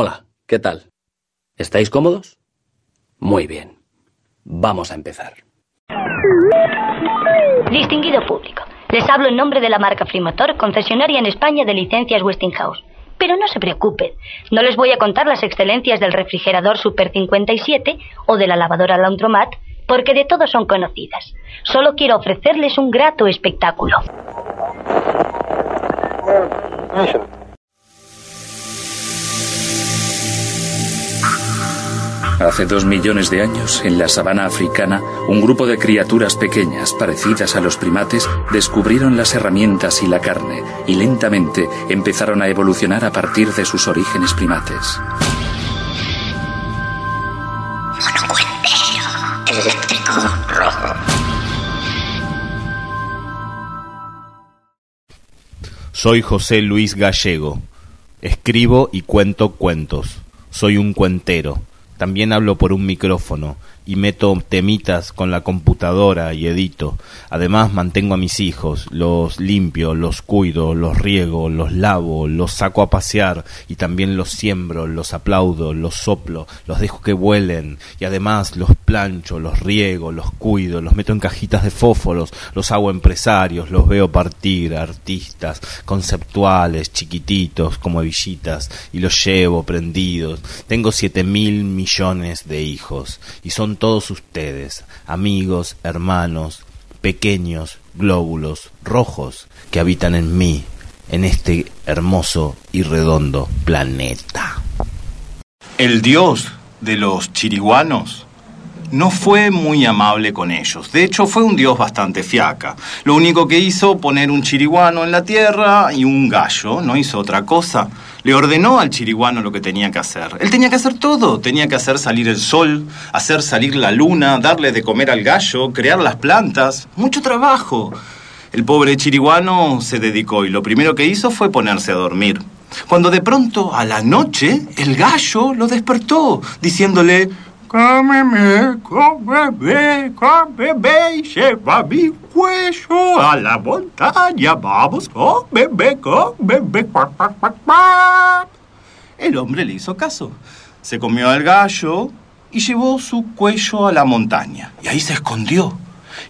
Hola, ¿qué tal? ¿Estáis cómodos? Muy bien. Vamos a empezar. Distinguido público, les hablo en nombre de la marca Frimotor, concesionaria en España de licencias Westinghouse. Pero no se preocupen, no les voy a contar las excelencias del refrigerador Super 57 o de la lavadora Laundromat, porque de todos son conocidas. Solo quiero ofrecerles un grato espectáculo. Hace dos millones de años, en la sabana africana, un grupo de criaturas pequeñas, parecidas a los primates, descubrieron las herramientas y la carne, y lentamente empezaron a evolucionar a partir de sus orígenes primates. Soy José Luis Gallego. Escribo y cuento cuentos. Soy un cuentero. También hablo por un micrófono y meto temitas con la computadora y edito. Además mantengo a mis hijos, los limpio, los cuido, los riego, los lavo, los saco a pasear y también los siembro, los aplaudo, los soplo, los dejo que vuelen y además los plancho, los riego, los cuido, los meto en cajitas de fósforos, los hago empresarios, los veo partir, artistas, conceptuales, chiquititos como hebillitas y los llevo prendidos. Tengo siete mil millones de hijos y son todos ustedes, amigos, hermanos, pequeños glóbulos rojos que habitan en mí, en este hermoso y redondo planeta. El dios de los chiriguanos no fue muy amable con ellos. De hecho, fue un dios bastante fiaca. Lo único que hizo poner un chiriguano en la tierra y un gallo, no hizo otra cosa. Le ordenó al chiriguano lo que tenía que hacer. Él tenía que hacer todo. Tenía que hacer salir el sol, hacer salir la luna, darle de comer al gallo, crear las plantas. Mucho trabajo. El pobre chiriguano se dedicó y lo primero que hizo fue ponerse a dormir. Cuando de pronto, a la noche, el gallo lo despertó, diciéndole, Cómeme, cómeme, cómeme y lleva mi cuello a la montaña. Vamos, cómeme, cómeme. El hombre le hizo caso. Se comió al gallo y llevó su cuello a la montaña. Y ahí se escondió.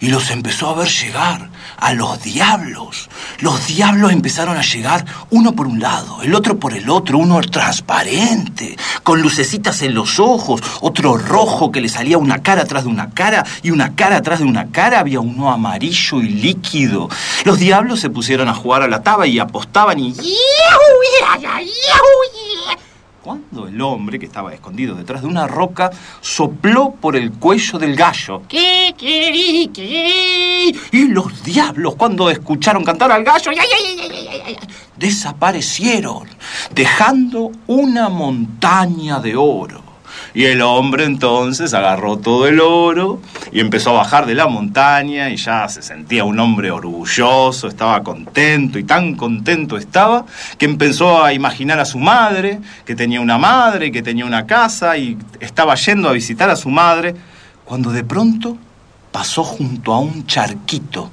Y los empezó a ver llegar a los diablos. Los diablos empezaron a llegar uno por un lado, el otro por el otro, uno transparente, con lucecitas en los ojos, otro rojo que le salía una cara atrás de una cara y una cara atrás de una cara, había uno amarillo y líquido. Los diablos se pusieron a jugar a la taba y apostaban y... Cuando el hombre, que estaba escondido detrás de una roca, sopló por el cuello del gallo. ¿Qué, qué, qué? Y los diablos, cuando escucharon cantar al gallo, ¡ay, ay, ay, ay, ay! desaparecieron, dejando una montaña de oro. Y el hombre entonces agarró todo el oro y empezó a bajar de la montaña y ya se sentía un hombre orgulloso, estaba contento y tan contento estaba que empezó a imaginar a su madre, que tenía una madre, que tenía una casa y estaba yendo a visitar a su madre, cuando de pronto pasó junto a un charquito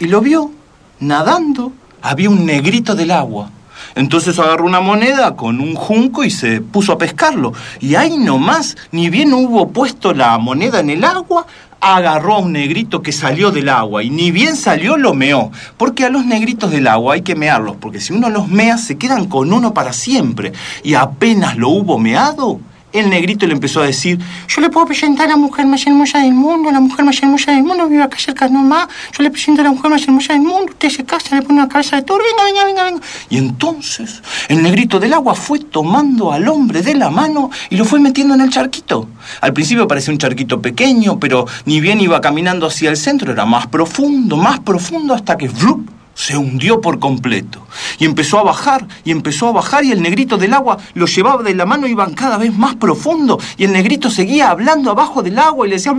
y lo vio nadando. Había un negrito del agua. Entonces agarró una moneda con un junco y se puso a pescarlo. Y ahí nomás, ni bien hubo puesto la moneda en el agua, agarró a un negrito que salió del agua y ni bien salió lo meó. Porque a los negritos del agua hay que mearlos, porque si uno los mea se quedan con uno para siempre. Y apenas lo hubo meado, el negrito le empezó a decir, yo le puedo presentar a la mujer más hermosa del mundo, la mujer más hermosa del mundo vive acá cerca nomás, yo le presento a la mujer más hermosa del mundo, usted se casa, le pone una cabeza de toro, venga, venga, venga, venga. Y entonces el negrito del agua fue tomando al hombre de la mano y lo fue metiendo en el charquito. Al principio parecía un charquito pequeño, pero ni bien iba caminando hacia el centro, era más profundo, más profundo, hasta que ¡flup! Se hundió por completo. Y empezó a bajar, y empezó a bajar, y el negrito del agua lo llevaba de la mano, iban cada vez más profundo, y el negrito seguía hablando abajo del agua y le decía...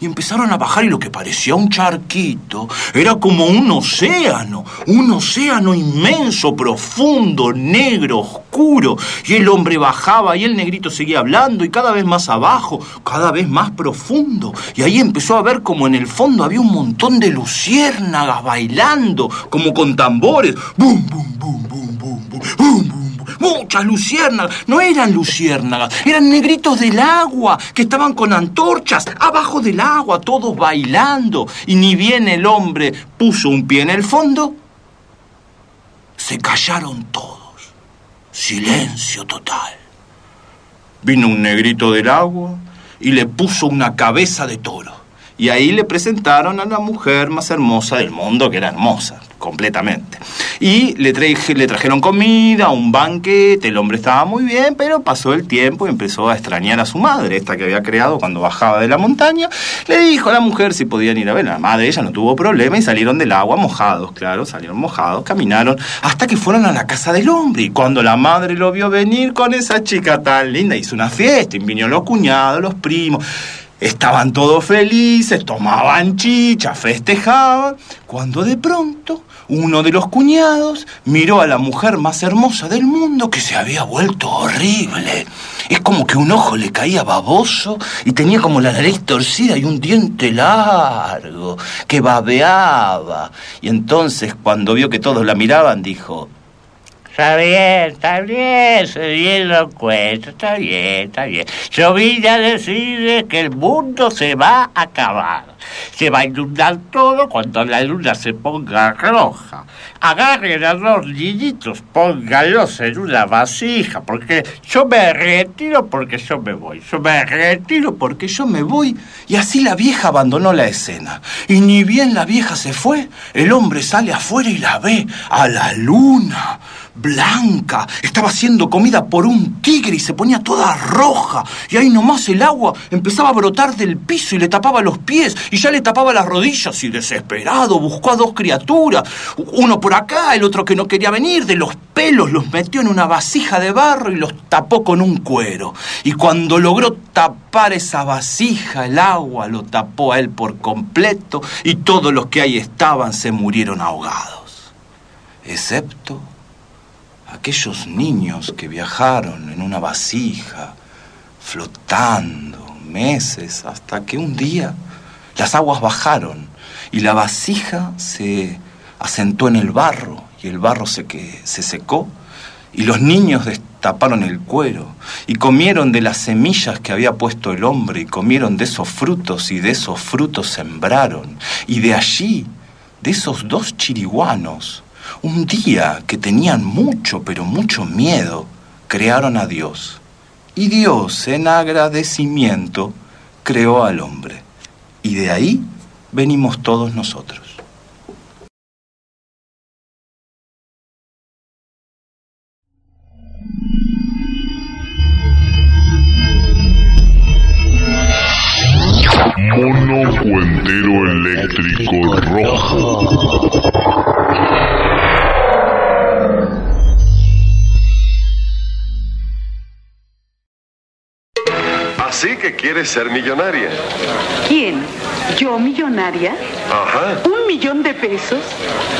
Y empezaron a bajar y lo que parecía un charquito era como un océano, un océano inmenso, profundo, negro, oscuro. Y el hombre bajaba y el negrito seguía hablando y cada vez más abajo, cada vez más profundo. Y ahí empezó a ver como en el fondo había un montón de luciérnagas bailando, como con tambores. ¡Bum, bum, bum, bum, bum, bum! Muchas luciérnagas. No eran luciérnagas, eran negritos del agua que estaban con antorchas abajo del agua, todos bailando. Y ni bien el hombre puso un pie en el fondo, se callaron todos. Silencio total. Vino un negrito del agua y le puso una cabeza de toro. Y ahí le presentaron a la mujer más hermosa del mundo, que era hermosa, completamente. Y le, trajeron comida, un banquete, el hombre estaba muy bien, pero pasó el tiempo y empezó a extrañar a su madre, esta que había creado cuando bajaba de la montaña. Le dijo a la mujer si podían ir a ver. La madre, ella no tuvo problema y salieron del agua mojados, claro, salieron mojados, caminaron hasta que fueron a la casa del hombre. Y cuando la madre lo vio venir con esa chica tan linda, hizo una fiesta, y vinieron los cuñados, los primos. Estaban todos felices, tomaban chicha, festejaban, cuando de pronto uno de los cuñados miró a la mujer más hermosa del mundo que se había vuelto horrible. Es como que un ojo le caía baboso y tenía como la nariz torcida y un diente largo que babeaba. Y entonces cuando vio que todos la miraban dijo, Está bien, está bien, se bien lo cuento, está bien, está bien. Yo vine a que el mundo se va a acabar. Se va a inundar todo cuando la luna se ponga roja. Agarren a los niñitos, pónganlos en una vasija, porque yo me retiro porque yo me voy. Yo me retiro porque yo me voy. Y así la vieja abandonó la escena. Y ni bien la vieja se fue, el hombre sale afuera y la ve a la luna blanca, estaba siendo comida por un tigre y se ponía toda roja. Y ahí nomás el agua empezaba a brotar del piso y le tapaba los pies y ya le tapaba las rodillas. Y desesperado buscó a dos criaturas, uno por acá, el otro que no quería venir, de los pelos los metió en una vasija de barro y los tapó con un cuero. Y cuando logró tapar esa vasija, el agua lo tapó a él por completo y todos los que ahí estaban se murieron ahogados, excepto aquellos niños que viajaron en una vasija, flotando meses, hasta que un día las aguas bajaron y la vasija se asentó en el barro y el barro se, que, se secó y los niños destaparon el cuero y comieron de las semillas que había puesto el hombre y comieron de esos frutos y de esos frutos sembraron y de allí, de esos dos chiriguanos, un día que tenían mucho, pero mucho miedo, crearon a Dios. Y Dios, en agradecimiento, creó al hombre. Y de ahí venimos todos nosotros. Mono Cuentero Eléctrico Rojo. Que quieres ser millonaria. ¿Quién? ¿Yo millonaria? Ajá. ¿Un millón de pesos?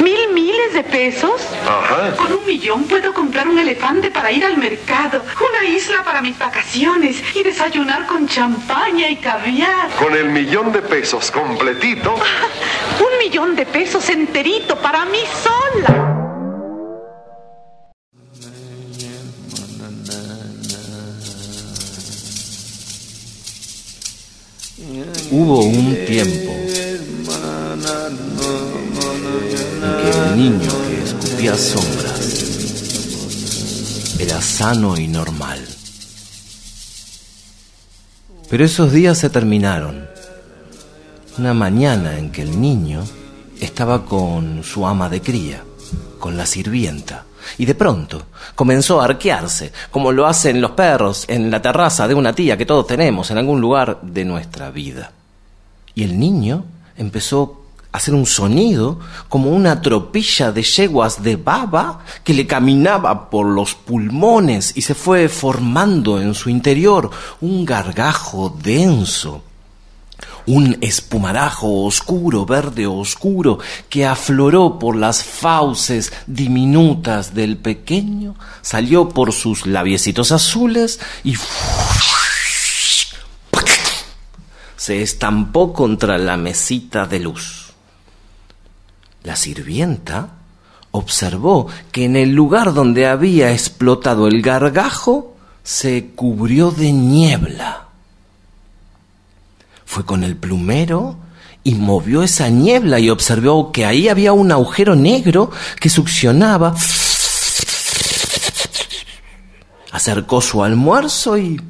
¿Mil miles de pesos? Ajá. Con un millón puedo comprar un elefante para ir al mercado, una isla para mis vacaciones y desayunar con champaña y caviar. Con el millón de pesos completito. un millón de pesos enterito para mí sola. Hubo un tiempo en que el niño que escupía sombras era sano y normal. Pero esos días se terminaron. Una mañana en que el niño estaba con su ama de cría, con la sirvienta, y de pronto comenzó a arquearse, como lo hacen los perros en la terraza de una tía que todos tenemos en algún lugar de nuestra vida. Y el niño empezó a hacer un sonido como una tropilla de yeguas de baba que le caminaba por los pulmones y se fue formando en su interior un gargajo denso un espumarajo oscuro, verde oscuro, que afloró por las fauces diminutas del pequeño, salió por sus labiecitos azules y se estampó contra la mesita de luz. La sirvienta observó que en el lugar donde había explotado el gargajo se cubrió de niebla. Fue con el plumero y movió esa niebla y observó que ahí había un agujero negro que succionaba. Acercó su almuerzo y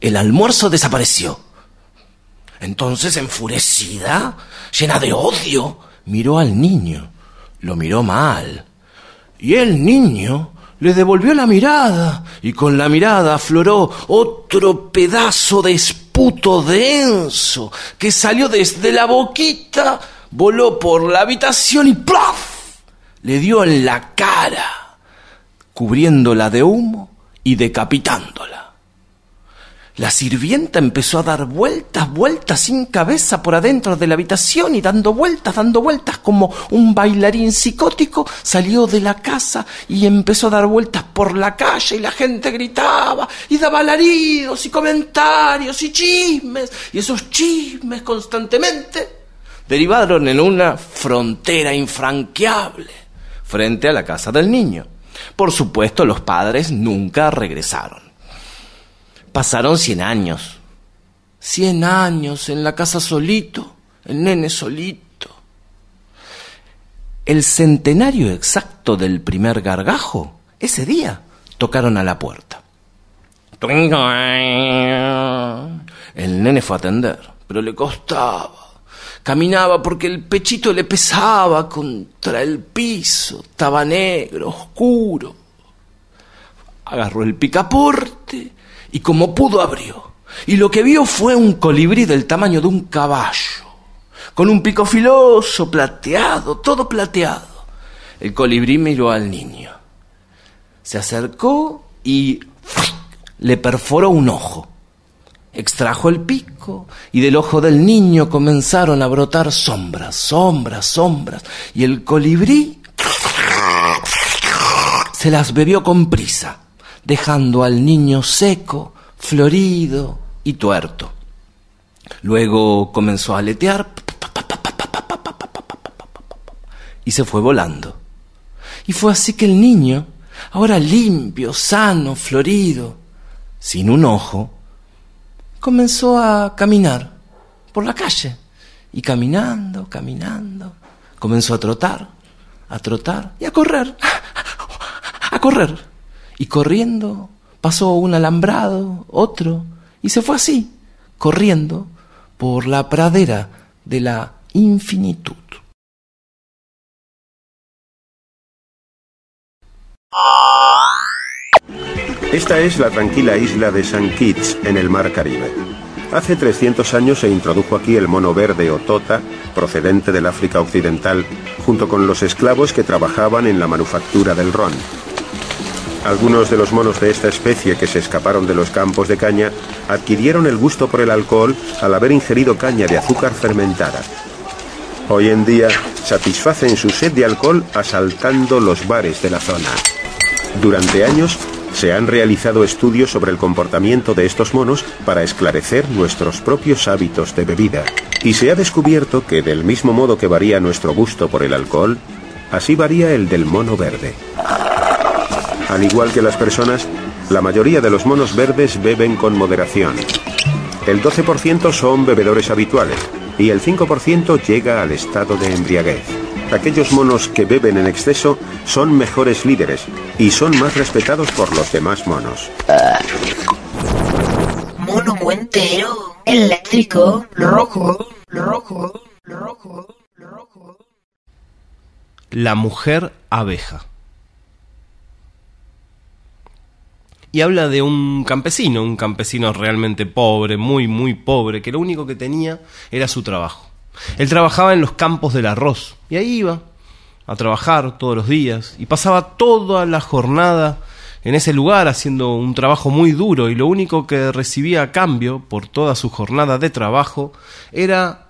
el almuerzo desapareció. Entonces, enfurecida, llena de odio, miró al niño. Lo miró mal. Y el niño le devolvió la mirada y con la mirada afloró otro pedazo de esputo denso que salió desde la boquita, voló por la habitación y ¡plaf! le dio en la cara, cubriéndola de humo y decapitándola. La sirvienta empezó a dar vueltas, vueltas sin cabeza por adentro de la habitación y dando vueltas, dando vueltas como un bailarín psicótico, salió de la casa y empezó a dar vueltas por la calle y la gente gritaba y daba alaridos y comentarios y chismes y esos chismes constantemente derivaron en una frontera infranqueable frente a la casa del niño. Por supuesto, los padres nunca regresaron. Pasaron cien años. Cien años en la casa solito, el nene solito. El centenario exacto del primer gargajo, ese día, tocaron a la puerta. El nene fue a atender, pero le costaba. Caminaba porque el pechito le pesaba contra el piso, estaba negro, oscuro. Agarró el picaporte y como pudo abrió. Y lo que vio fue un colibrí del tamaño de un caballo, con un pico filoso, plateado, todo plateado. El colibrí miró al niño. Se acercó y le perforó un ojo. Extrajo el pico y del ojo del niño comenzaron a brotar sombras, sombras, sombras. Y el colibrí se las bebió con prisa dejando al niño seco, florido y tuerto. Luego comenzó a aletear y se fue volando. Y fue así que el niño, ahora limpio, sano, florido, sin un ojo, comenzó a caminar por la calle. Y caminando, caminando, comenzó a trotar, a trotar y a correr, a correr. Y corriendo pasó un alambrado, otro, y se fue así, corriendo por la pradera de la infinitud. Esta es la tranquila isla de St. Kitts en el Mar Caribe. Hace 300 años se introdujo aquí el mono verde o tota, procedente del África Occidental, junto con los esclavos que trabajaban en la manufactura del ron. Algunos de los monos de esta especie que se escaparon de los campos de caña adquirieron el gusto por el alcohol al haber ingerido caña de azúcar fermentada. Hoy en día satisfacen su sed de alcohol asaltando los bares de la zona. Durante años se han realizado estudios sobre el comportamiento de estos monos para esclarecer nuestros propios hábitos de bebida. Y se ha descubierto que del mismo modo que varía nuestro gusto por el alcohol, así varía el del mono verde. Al igual que las personas, la mayoría de los monos verdes beben con moderación. El 12% son bebedores habituales y el 5% llega al estado de embriaguez. Aquellos monos que beben en exceso son mejores líderes y son más respetados por los demás monos. Mono entero, eléctrico, rojo, rojo, rojo, rojo. La mujer abeja. Y habla de un campesino, un campesino realmente pobre, muy, muy pobre, que lo único que tenía era su trabajo. Él trabajaba en los campos del arroz y ahí iba a trabajar todos los días y pasaba toda la jornada en ese lugar haciendo un trabajo muy duro y lo único que recibía a cambio por toda su jornada de trabajo era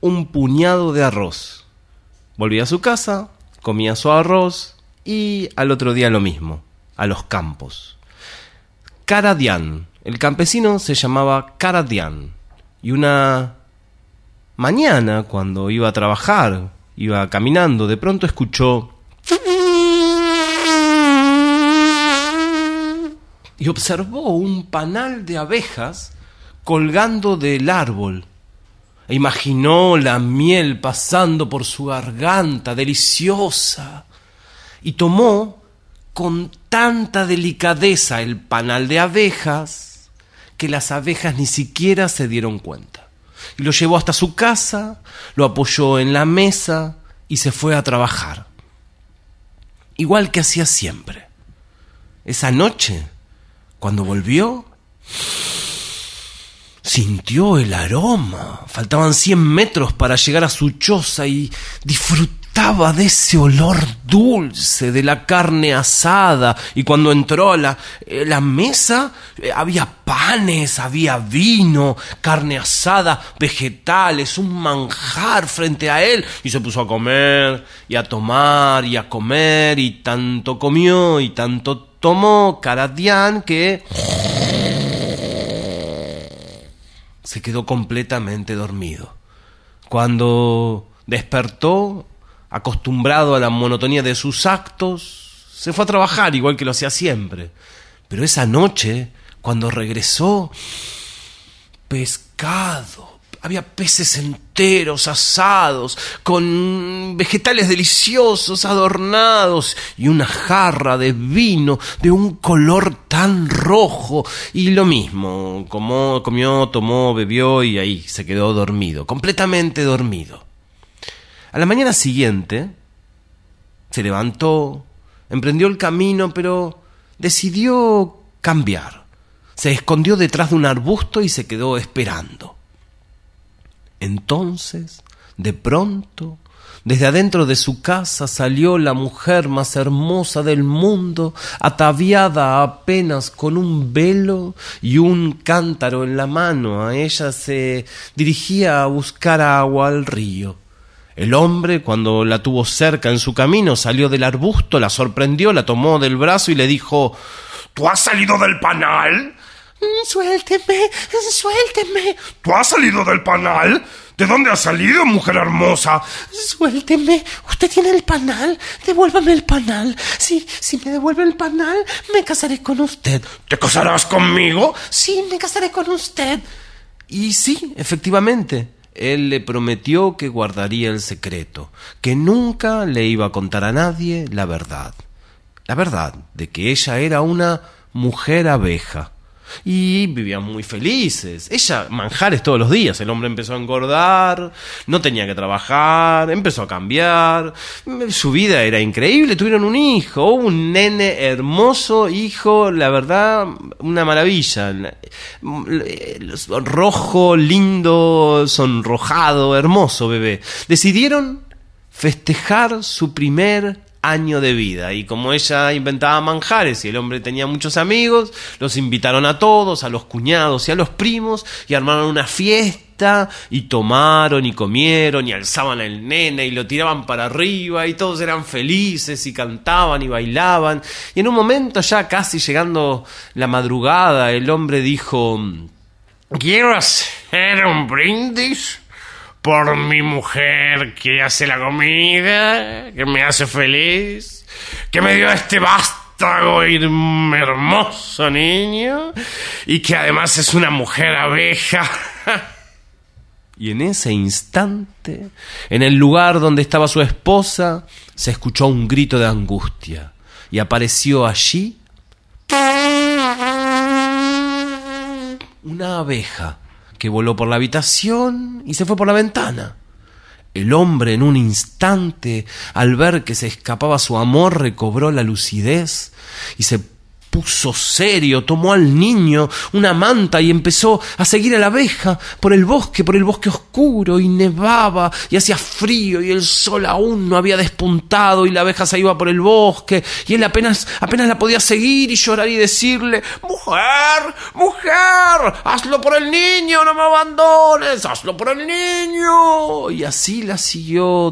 un puñado de arroz. Volvía a su casa, comía su arroz y al otro día lo mismo, a los campos. Karadian. El campesino se llamaba Karadian. Y una mañana, cuando iba a trabajar iba caminando, de pronto escuchó y observó un panal de abejas colgando del árbol. E imaginó la miel pasando por su garganta, deliciosa, y tomó con tanta delicadeza el panal de abejas que las abejas ni siquiera se dieron cuenta. Y lo llevó hasta su casa, lo apoyó en la mesa y se fue a trabajar. Igual que hacía siempre. Esa noche, cuando volvió, sintió el aroma. Faltaban cien metros para llegar a su choza y disfrutaba de ese olor dulce de la carne asada. Y cuando entró a la, eh, mesa, eh, había panes, había vino, carne asada, vegetales, un manjar frente a él. Y se puso a comer, y a tomar, y a comer, y tanto comió, y tanto tomó Caradian que se quedó completamente dormido. Cuando despertó, acostumbrado a la monotonía de sus actos, se fue a trabajar igual que lo hacía siempre. Pero esa noche, cuando regresó, pescado, había peces enteros asados, con vegetales deliciosos adornados y una jarra de vino de un color tan rojo. Y lo mismo, como, comió, tomó, bebió y ahí se quedó dormido, completamente dormido. A la mañana siguiente se levantó, emprendió el camino, pero decidió cambiar. Se escondió detrás de un arbusto y se quedó esperando. Entonces, de pronto, desde adentro de su casa salió la mujer más hermosa del mundo, ataviada apenas con un velo y un cántaro en la mano. A ella se dirigía a buscar agua al río. El hombre, cuando la tuvo cerca en su camino, salió del arbusto, la sorprendió, la tomó del brazo y le dijo ¿Tú has salido del panal? Suélteme, suélteme. ¿Tú has salido del panal? ¿De dónde has salido, mujer hermosa? Suélteme. Usted tiene el panal. Devuélvame el panal. Si, si me devuelve el panal, me casaré con usted. ¿Te casarás conmigo? Sí, me casaré con usted. Y sí, efectivamente. Él le prometió que guardaría el secreto, que nunca le iba a contar a nadie la verdad. La verdad de que ella era una mujer abeja y vivían muy felices. Ella, manjares todos los días. El hombre empezó a engordar, no tenía que trabajar, empezó a cambiar. Su vida era increíble. Tuvieron un hijo, un nene hermoso, hijo, la verdad, una maravilla. Rojo, lindo, sonrojado, hermoso bebé. Decidieron festejar su primer año de vida. Y como ella inventaba manjares y el hombre tenía muchos amigos, los invitaron a todos, a los cuñados y a los primos, y armaron una fiesta, y tomaron y comieron, y alzaban al nene, y lo tiraban para arriba, y todos eran felices, y cantaban y bailaban. Y en un momento, ya casi llegando la madrugada, el hombre dijo Quiero hacer un brindis por mi mujer que hace la comida, que me hace feliz, que me dio este vástago hermoso niño y que además es una mujer abeja. Y en ese instante, en el lugar donde estaba su esposa, se escuchó un grito de angustia y apareció allí una abeja que voló por la habitación y se fue por la ventana. El hombre en un instante, al ver que se escapaba su amor, recobró la lucidez y se puso serio, tomó al niño una manta y empezó a seguir a la abeja por el bosque, por el bosque oscuro, y nevaba y hacía frío y el sol aún no había despuntado y la abeja se iba por el bosque y él apenas, apenas la podía seguir y llorar y decirle, mujer, mujer, hazlo por el niño, no me abandones, hazlo por el niño. Y así la siguió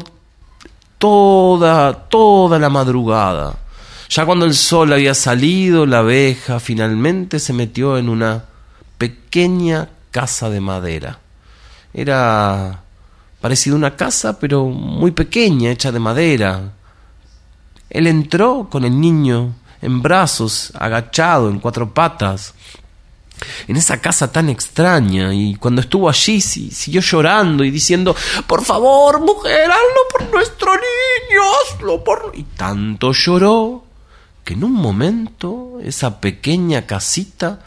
toda, toda la madrugada. Ya cuando el sol había salido, la abeja finalmente se metió en una pequeña casa de madera. Era parecida a una casa, pero muy pequeña, hecha de madera. Él entró con el niño en brazos, agachado, en cuatro patas, en esa casa tan extraña, y cuando estuvo allí si- siguió llorando y diciendo, por favor, mujer, hazlo por nuestro niño, hazlo por... Y tanto lloró que en un momento esa pequeña casita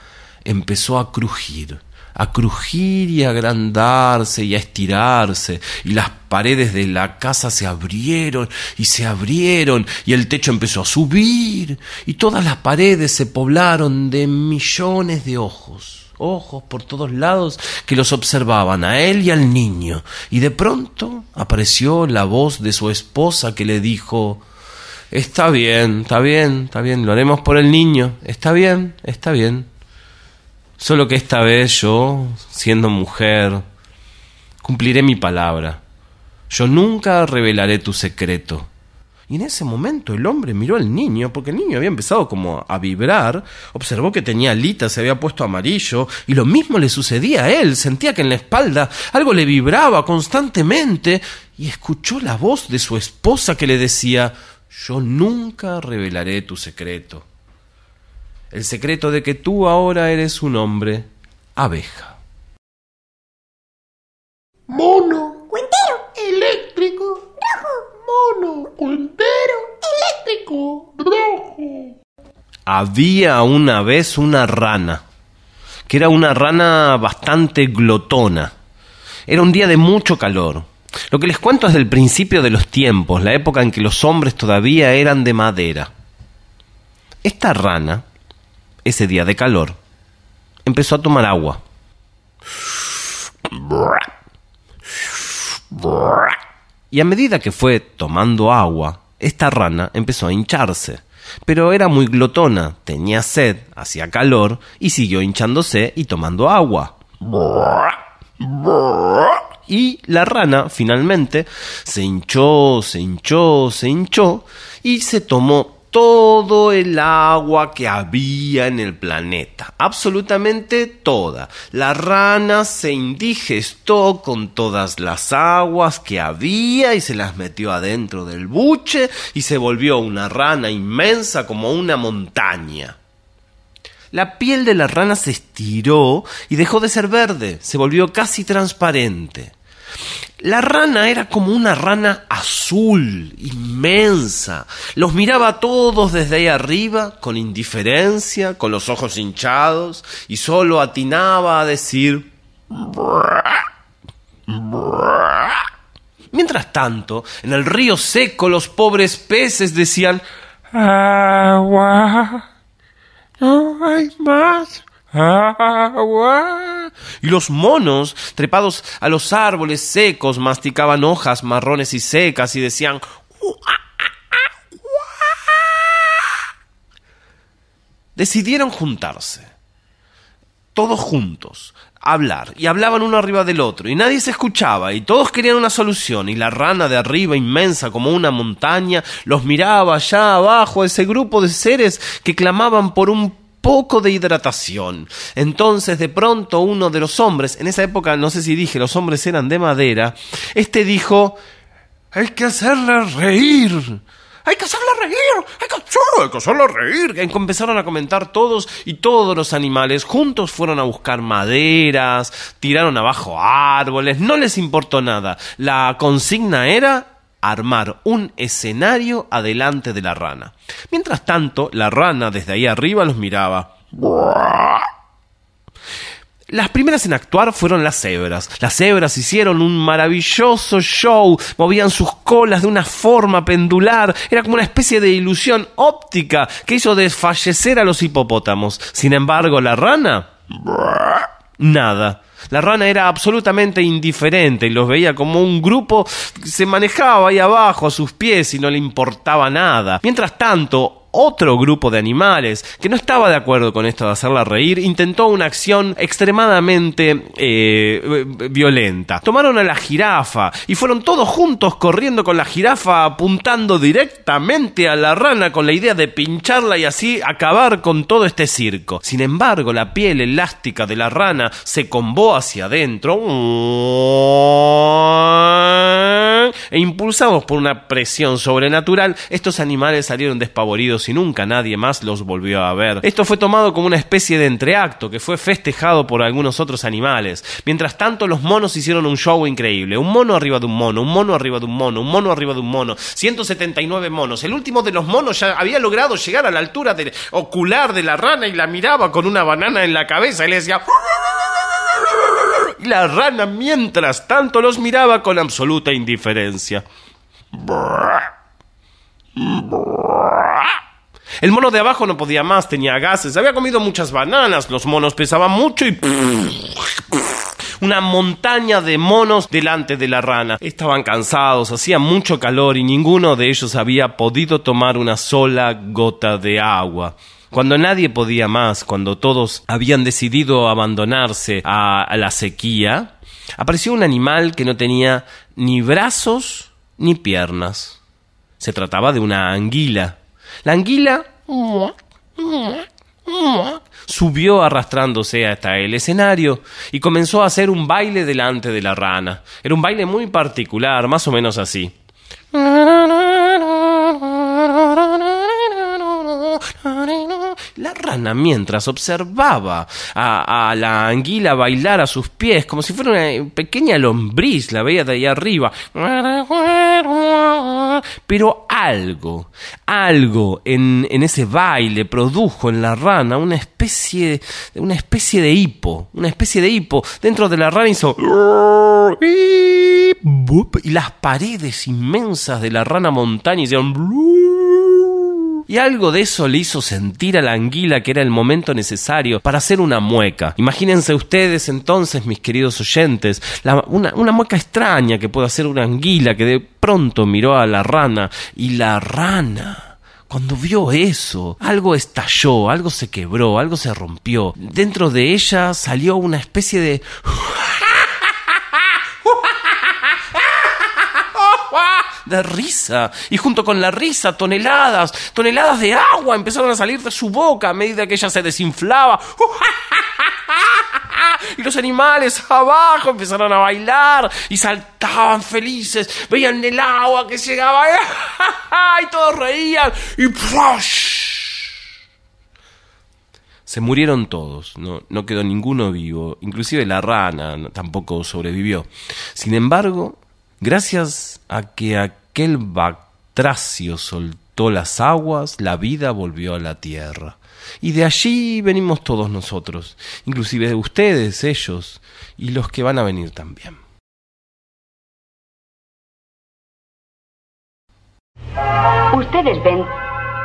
empezó a crujir, a crujir y a agrandarse y a estirarse, y las paredes de la casa se abrieron y se abrieron, y el techo empezó a subir, y todas las paredes se poblaron de millones de ojos, ojos por todos lados que los observaban a él y al niño, y de pronto apareció la voz de su esposa que le dijo, Está bien, está bien, está bien, lo haremos por el niño, está bien, está bien. Solo que esta vez yo, siendo mujer, cumpliré mi palabra. Yo nunca revelaré tu secreto. Y en ese momento el hombre miró al niño, porque el niño había empezado como a vibrar, observó que tenía alitas, se había puesto amarillo, y lo mismo le sucedía a él, sentía que en la espalda algo le vibraba constantemente, y escuchó la voz de su esposa que le decía, yo nunca revelaré tu secreto. El secreto de que tú ahora eres un hombre abeja. Mono. Cuentero. Eléctrico. Rojo. Mono. Cuentero. Eléctrico. Rojo. Había una vez una rana, que era una rana bastante glotona. Era un día de mucho calor. Lo que les cuento es del principio de los tiempos, la época en que los hombres todavía eran de madera. Esta rana, ese día de calor, empezó a tomar agua. Y a medida que fue tomando agua, esta rana empezó a hincharse. Pero era muy glotona, tenía sed, hacía calor y siguió hinchándose y tomando agua. Y la rana finalmente se hinchó, se hinchó, se hinchó y se tomó todo el agua que había en el planeta, absolutamente toda. La rana se indigestó con todas las aguas que había y se las metió adentro del buche y se volvió una rana inmensa como una montaña. La piel de la rana se estiró y dejó de ser verde, se volvió casi transparente. La rana era como una rana azul, inmensa. Los miraba a todos desde ahí arriba, con indiferencia, con los ojos hinchados, y solo atinaba a decir... Mientras tanto, en el río seco los pobres peces decían... Agua. No hay más. Agua. Y los monos, trepados a los árboles secos, masticaban hojas marrones y secas y decían... Decidieron juntarse, todos juntos, hablar, y hablaban uno arriba del otro, y nadie se escuchaba, y todos querían una solución, y la rana de arriba, inmensa como una montaña, los miraba allá abajo, ese grupo de seres que clamaban por un poco de hidratación. Entonces, de pronto, uno de los hombres, en esa época, no sé si dije, los hombres eran de madera, este dijo, hay que hacerle reír. Hay que hacerle reír, hay que, hay que hacerle reír. Empezaron a comentar todos y todos los animales juntos fueron a buscar maderas, tiraron abajo árboles, no les importó nada. La consigna era armar un escenario adelante de la rana. Mientras tanto, la rana desde ahí arriba los miraba. Las primeras en actuar fueron las cebras. Las cebras hicieron un maravilloso show, movían sus colas de una forma pendular, era como una especie de ilusión óptica que hizo desfallecer a los hipopótamos. Sin embargo, la rana... Nada. La rana era absolutamente indiferente y los veía como un grupo que se manejaba ahí abajo a sus pies y no le importaba nada. Mientras tanto, otro grupo de animales que no estaba de acuerdo con esto de hacerla reír, intentó una acción extremadamente eh, violenta. Tomaron a la jirafa y fueron todos juntos corriendo con la jirafa apuntando directamente a la rana con la idea de pincharla y así acabar con todo este circo. Sin embargo, la piel elástica de la rana se combó hacia adentro e impulsados por una presión sobrenatural, estos animales salieron despavoridos y nunca nadie más los volvió a ver. Esto fue tomado como una especie de entreacto que fue festejado por algunos otros animales. Mientras tanto, los monos hicieron un show increíble. Un mono arriba de un mono, un mono arriba de un mono, un mono arriba de un mono. 179 monos. El último de los monos ya había logrado llegar a la altura del ocular de la rana y la miraba con una banana en la cabeza y le decía... Y la rana, mientras tanto, los miraba con absoluta indiferencia. El mono de abajo no podía más, tenía gases, había comido muchas bananas, los monos pesaban mucho y... Una montaña de monos delante de la rana. Estaban cansados, hacía mucho calor y ninguno de ellos había podido tomar una sola gota de agua. Cuando nadie podía más, cuando todos habían decidido abandonarse a, la sequía, apareció un animal que no tenía ni brazos ni piernas. Se trataba de una anguila. La anguila subió arrastrándose hasta el escenario y comenzó a hacer un baile delante de la rana. Era un baile muy particular, más o menos así. La rana, mientras observaba a, la anguila bailar a sus pies, como si fuera una pequeña lombriz, la veía de ahí arriba. Pero algo, algo en, en ese baile produjo en la rana una especie, una especie de hipo, una especie de hipo. Dentro de la rana hizo... Y las paredes inmensas de la rana montaña hicieron... Y algo de eso le hizo sentir a la anguila que era el momento necesario para hacer una mueca. Imagínense ustedes entonces, mis queridos oyentes, una, una mueca extraña que puede hacer una anguila que de pronto miró a la rana y la rana cuando vio eso, algo estalló, algo se quebró, algo se rompió. Dentro de ella salió una especie de... de risa. Y junto con la risa, toneladas, toneladas de agua empezaron a salir de su boca a medida que ella se desinflaba. Y los animales abajo empezaron a bailar y saltaban felices. Veían el agua que llegaba y todos reían. Y se murieron todos, no, no quedó ninguno vivo, inclusive la rana tampoco sobrevivió. Sin embargo, gracias a que aquel Bactracio soltó las aguas, la vida volvió a la tierra. Y de allí venimos todos nosotros, inclusive ustedes, ellos, y los que van a venir también. Ustedes ven,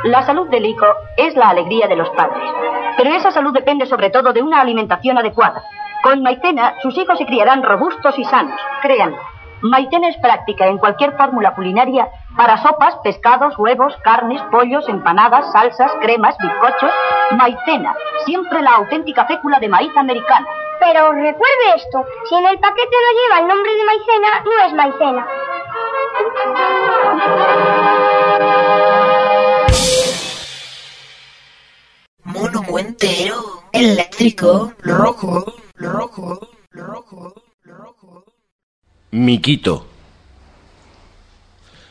la salud del hijo es la alegría de los padres, pero esa salud depende sobre todo de una alimentación adecuada. Con Maicena, sus hijos se criarán robustos y sanos, créanlo. Maicena es práctica en cualquier fórmula culinaria para sopas, pescados, huevos, carnes, pollos, empanadas, salsas, cremas, bizcochos. Maicena, siempre la auténtica fécula de maíz americana. Pero recuerde esto, si en el paquete no lleva el nombre de maicena, no es maicena. Mono entero, eléctrico, rojo, rojo, rojo, rojo. Miquito.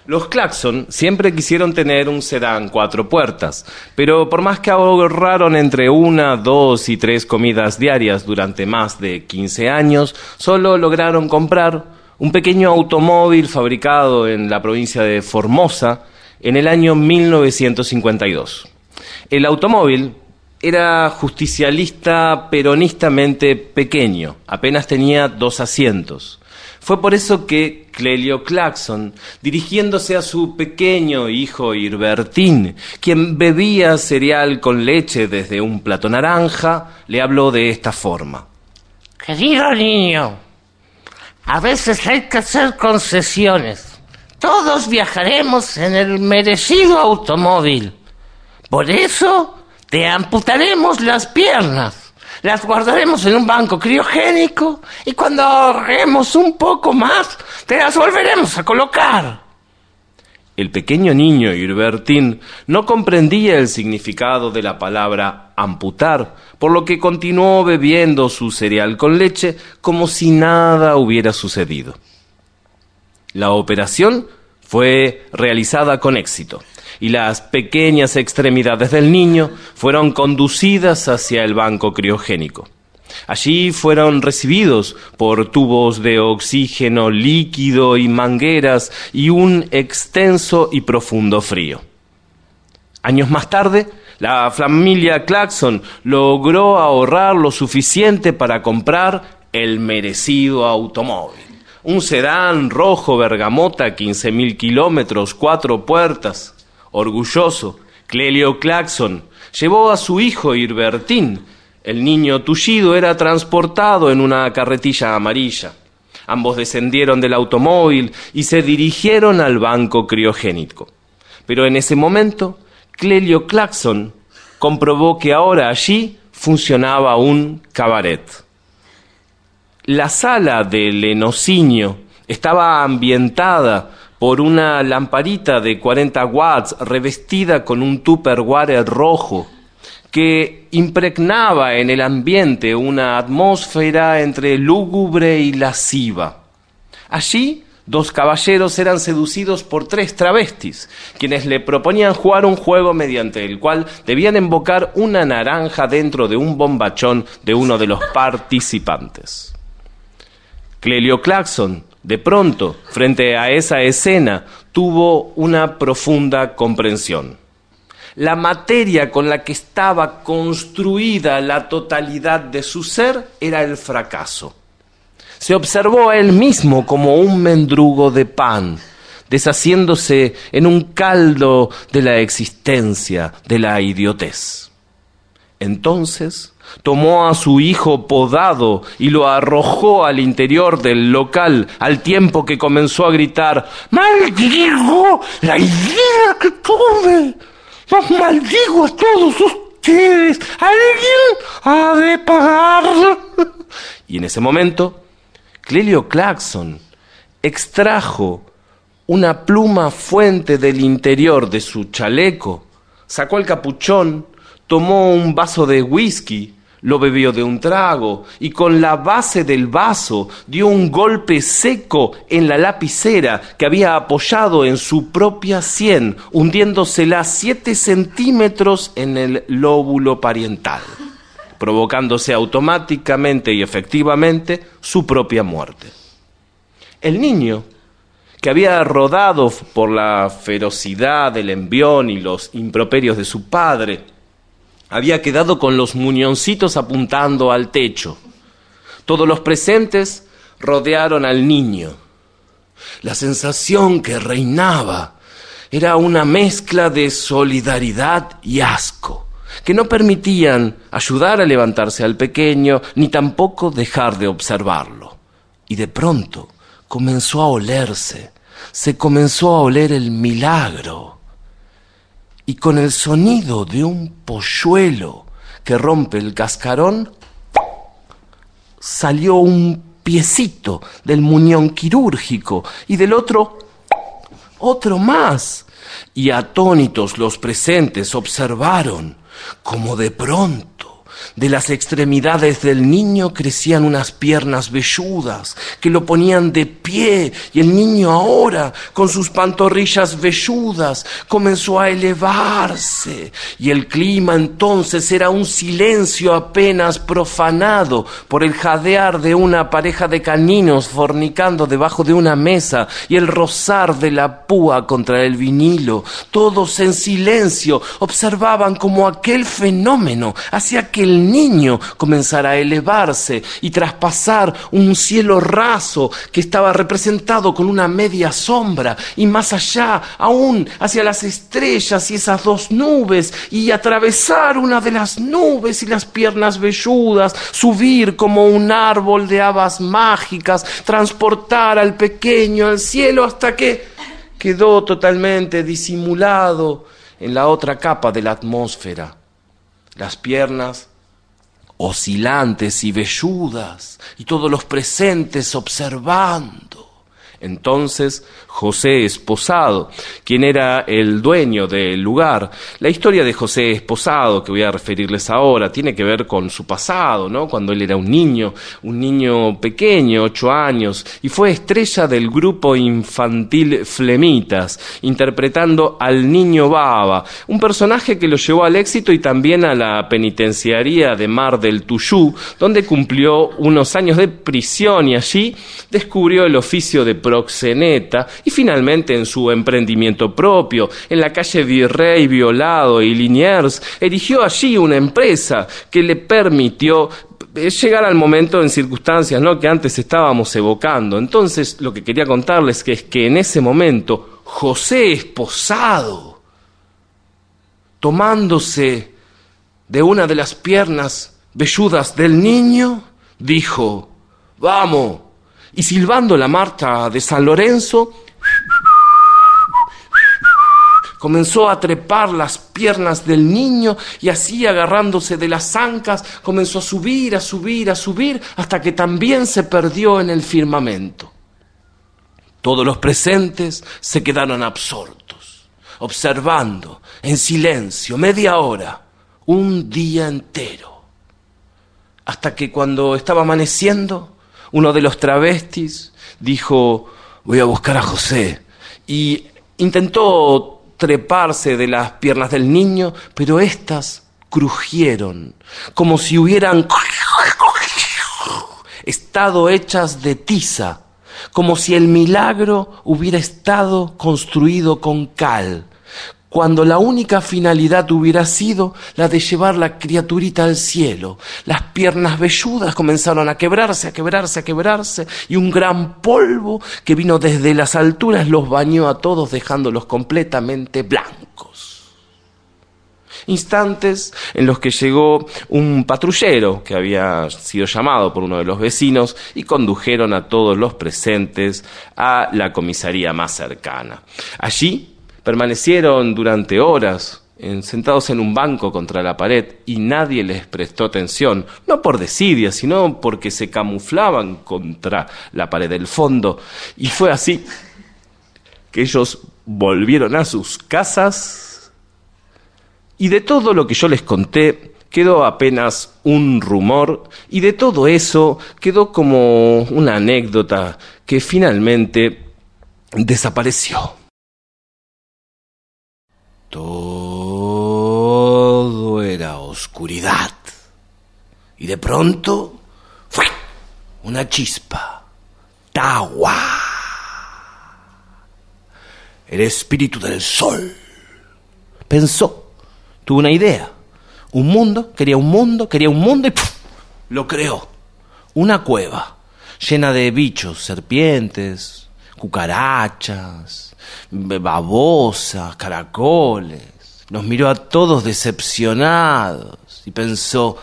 Los Claxon siempre quisieron tener un sedán cuatro puertas, pero por más que ahorraron entre una, dos y tres comidas diarias durante más de 15 años, solo lograron comprar un pequeño automóvil fabricado en la provincia de Formosa en el año 1952. El automóvil era justicialista peronistamente pequeño, apenas tenía dos asientos. Fue por eso que Clelio Claxon, dirigiéndose a su pequeño hijo Irbertín, quien bebía cereal con leche desde un plato naranja, le habló de esta forma. Querido niño, a veces hay que hacer concesiones. Todos viajaremos en el merecido automóvil. Por eso te amputaremos las piernas. Las guardaremos en un banco criogénico y cuando ahorremos un poco más, te las volveremos a colocar. El pequeño niño Irbertín no comprendía el significado de la palabra amputar, por lo que continuó bebiendo su cereal con leche como si nada hubiera sucedido. La operación fue realizada con éxito y las pequeñas extremidades del niño fueron conducidas hacia el banco criogénico. Allí fueron recibidos por tubos de oxígeno líquido y mangueras y un extenso y profundo frío. Años más tarde, la familia Claxon logró ahorrar lo suficiente para comprar el merecido automóvil. Un sedán rojo bergamota, 15.000 kilómetros, cuatro puertas. Orgulloso, Clelio Claxon llevó a su hijo Irbertín el niño tullido era transportado en una carretilla amarilla. Ambos descendieron del automóvil y se dirigieron al banco criogénico. Pero en ese momento, Clelio Claxon comprobó que ahora allí funcionaba un cabaret. La sala del enocinio estaba ambientada por una lamparita de 40 watts revestida con un tupperware rojo que impregnaba en el ambiente una atmósfera entre lúgubre y lasciva. Allí, dos caballeros eran seducidos por tres travestis, quienes le proponían jugar un juego mediante el cual debían invocar una naranja dentro de un bombachón de uno de los participantes. Clelio Claxon, de pronto, frente a esa escena, tuvo una profunda comprensión la materia con la que estaba construida la totalidad de su ser era el fracaso. Se observó a él mismo como un mendrugo de pan, deshaciéndose en un caldo de la existencia, de la idiotez. Entonces tomó a su hijo podado y lo arrojó al interior del local al tiempo que comenzó a gritar ¡Maldigo la idea que tuve! ¡Los maldigo a todos ustedes! ¡Alguien ha de pagar! Y en ese momento, Clelio Claxon extrajo una pluma fuente del interior de su chaleco, sacó el capuchón, tomó un vaso de whisky, lo bebió de un trago y con la base del vaso dio un golpe seco en la lapicera que había apoyado en su propia sien, hundiéndosela siete centímetros en el lóbulo pariental, provocándose automáticamente y efectivamente su propia muerte. El niño, que había rodado por la ferocidad del envión y los improperios de su padre, había quedado con los muñoncitos apuntando al techo. Todos los presentes rodearon al niño. La sensación que reinaba era una mezcla de solidaridad y asco, que no permitían ayudar a levantarse al pequeño, ni tampoco dejar de observarlo. Y de pronto comenzó a olerse, se comenzó a oler el milagro y con el sonido de un polluelo que rompe el cascarón, salió un piecito del muñón quirúrgico y del otro otro más. Y atónitos los presentes observaron como de pronto de las extremidades del niño crecían unas piernas velludas que lo ponían de pie y el niño ahora, con sus pantorrillas velludas, comenzó a elevarse y el clima entonces era un silencio apenas profanado por el jadear de una pareja de caninos fornicando debajo de una mesa y el rozar de la púa contra el vinilo. Todos en silencio observaban como aquel fenómeno hacía que el niño comenzara a elevarse y traspasar un cielo raso que estaba representado con una media sombra y más allá aún hacia las estrellas y esas dos nubes y atravesar una de las nubes y las piernas velludas, subir como un árbol de habas mágicas, transportar al pequeño al cielo hasta que quedó totalmente disimulado en la otra capa de la atmósfera. Las piernas oscilantes y velludas, y todos los presentes observando. Entonces José Esposado, quien era el dueño del lugar. La historia de José Esposado, que voy a referirles ahora, tiene que ver con su pasado, ¿no? Cuando él era un niño, un niño pequeño, ocho años, y fue estrella del grupo infantil Flemitas, interpretando al niño Baba, un personaje que lo llevó al éxito y también a la penitenciaría de Mar del Tuyú, donde cumplió unos años de prisión y allí descubrió el oficio de y finalmente en su emprendimiento propio, en la calle Virrey Violado y Liniers, erigió allí una empresa que le permitió eh, llegar al momento en circunstancias ¿no? que antes estábamos evocando. Entonces, lo que quería contarles es que en ese momento José esposado, tomándose de una de las piernas velludas del niño, dijo, vamos, y silbando la marcha de San Lorenzo, comenzó a trepar las piernas del niño y así agarrándose de las ancas comenzó a subir, a subir, a subir, hasta que también se perdió en el firmamento. Todos los presentes se quedaron absortos, observando en silencio media hora, un día entero, hasta que cuando estaba amaneciendo, uno de los travestis dijo, voy a buscar a José, y intentó treparse de las piernas del niño, pero éstas crujieron, como si hubieran estado hechas de tiza, como si el milagro hubiera estado construido con cal, cuando la única finalidad hubiera sido la de llevar la criaturita al cielo. Las piernas velludas comenzaron a quebrarse, a quebrarse, a quebrarse, y un gran polvo que vino desde las alturas los bañó a todos dejándolos completamente blancos. Instantes en los que llegó un patrullero que había sido llamado por uno de los vecinos y condujeron a todos los presentes a la comisaría más cercana. Allí Permanecieron durante horas sentados en un banco contra la pared y nadie les prestó atención, no por desidia, sino porque se camuflaban contra la pared del fondo. Y fue así que ellos volvieron a sus casas y de todo lo que yo les conté quedó apenas un rumor y de todo eso quedó como una anécdota que finalmente desapareció. Todo era oscuridad. Y de pronto, ¡fue! Una chispa. Tawa. El espíritu del sol. Pensó, tuvo una idea. Un mundo, quería un mundo, quería un mundo y lo creó. Una cueva llena de bichos, serpientes, cucarachas, babosas, caracoles. Nos miró a todos decepcionados y pensó,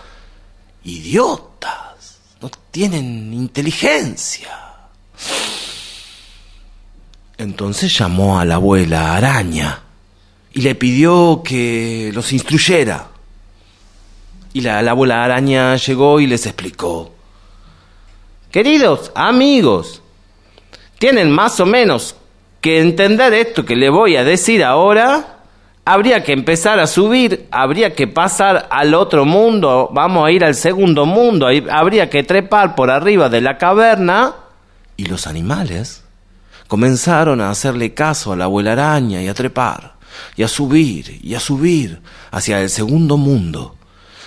idiotas, no tienen inteligencia. Entonces llamó a la abuela araña y le pidió que los instruyera. Y la, la abuela araña llegó y les explicó. Queridos amigos, tienen más o menos que entender esto que le voy a decir ahora, habría que empezar a subir, habría que pasar al otro mundo, vamos a ir al segundo mundo, habría que trepar por arriba de la caverna y los animales comenzaron a hacerle caso a la abuela araña y a trepar, y a subir, y a subir hacia el segundo mundo.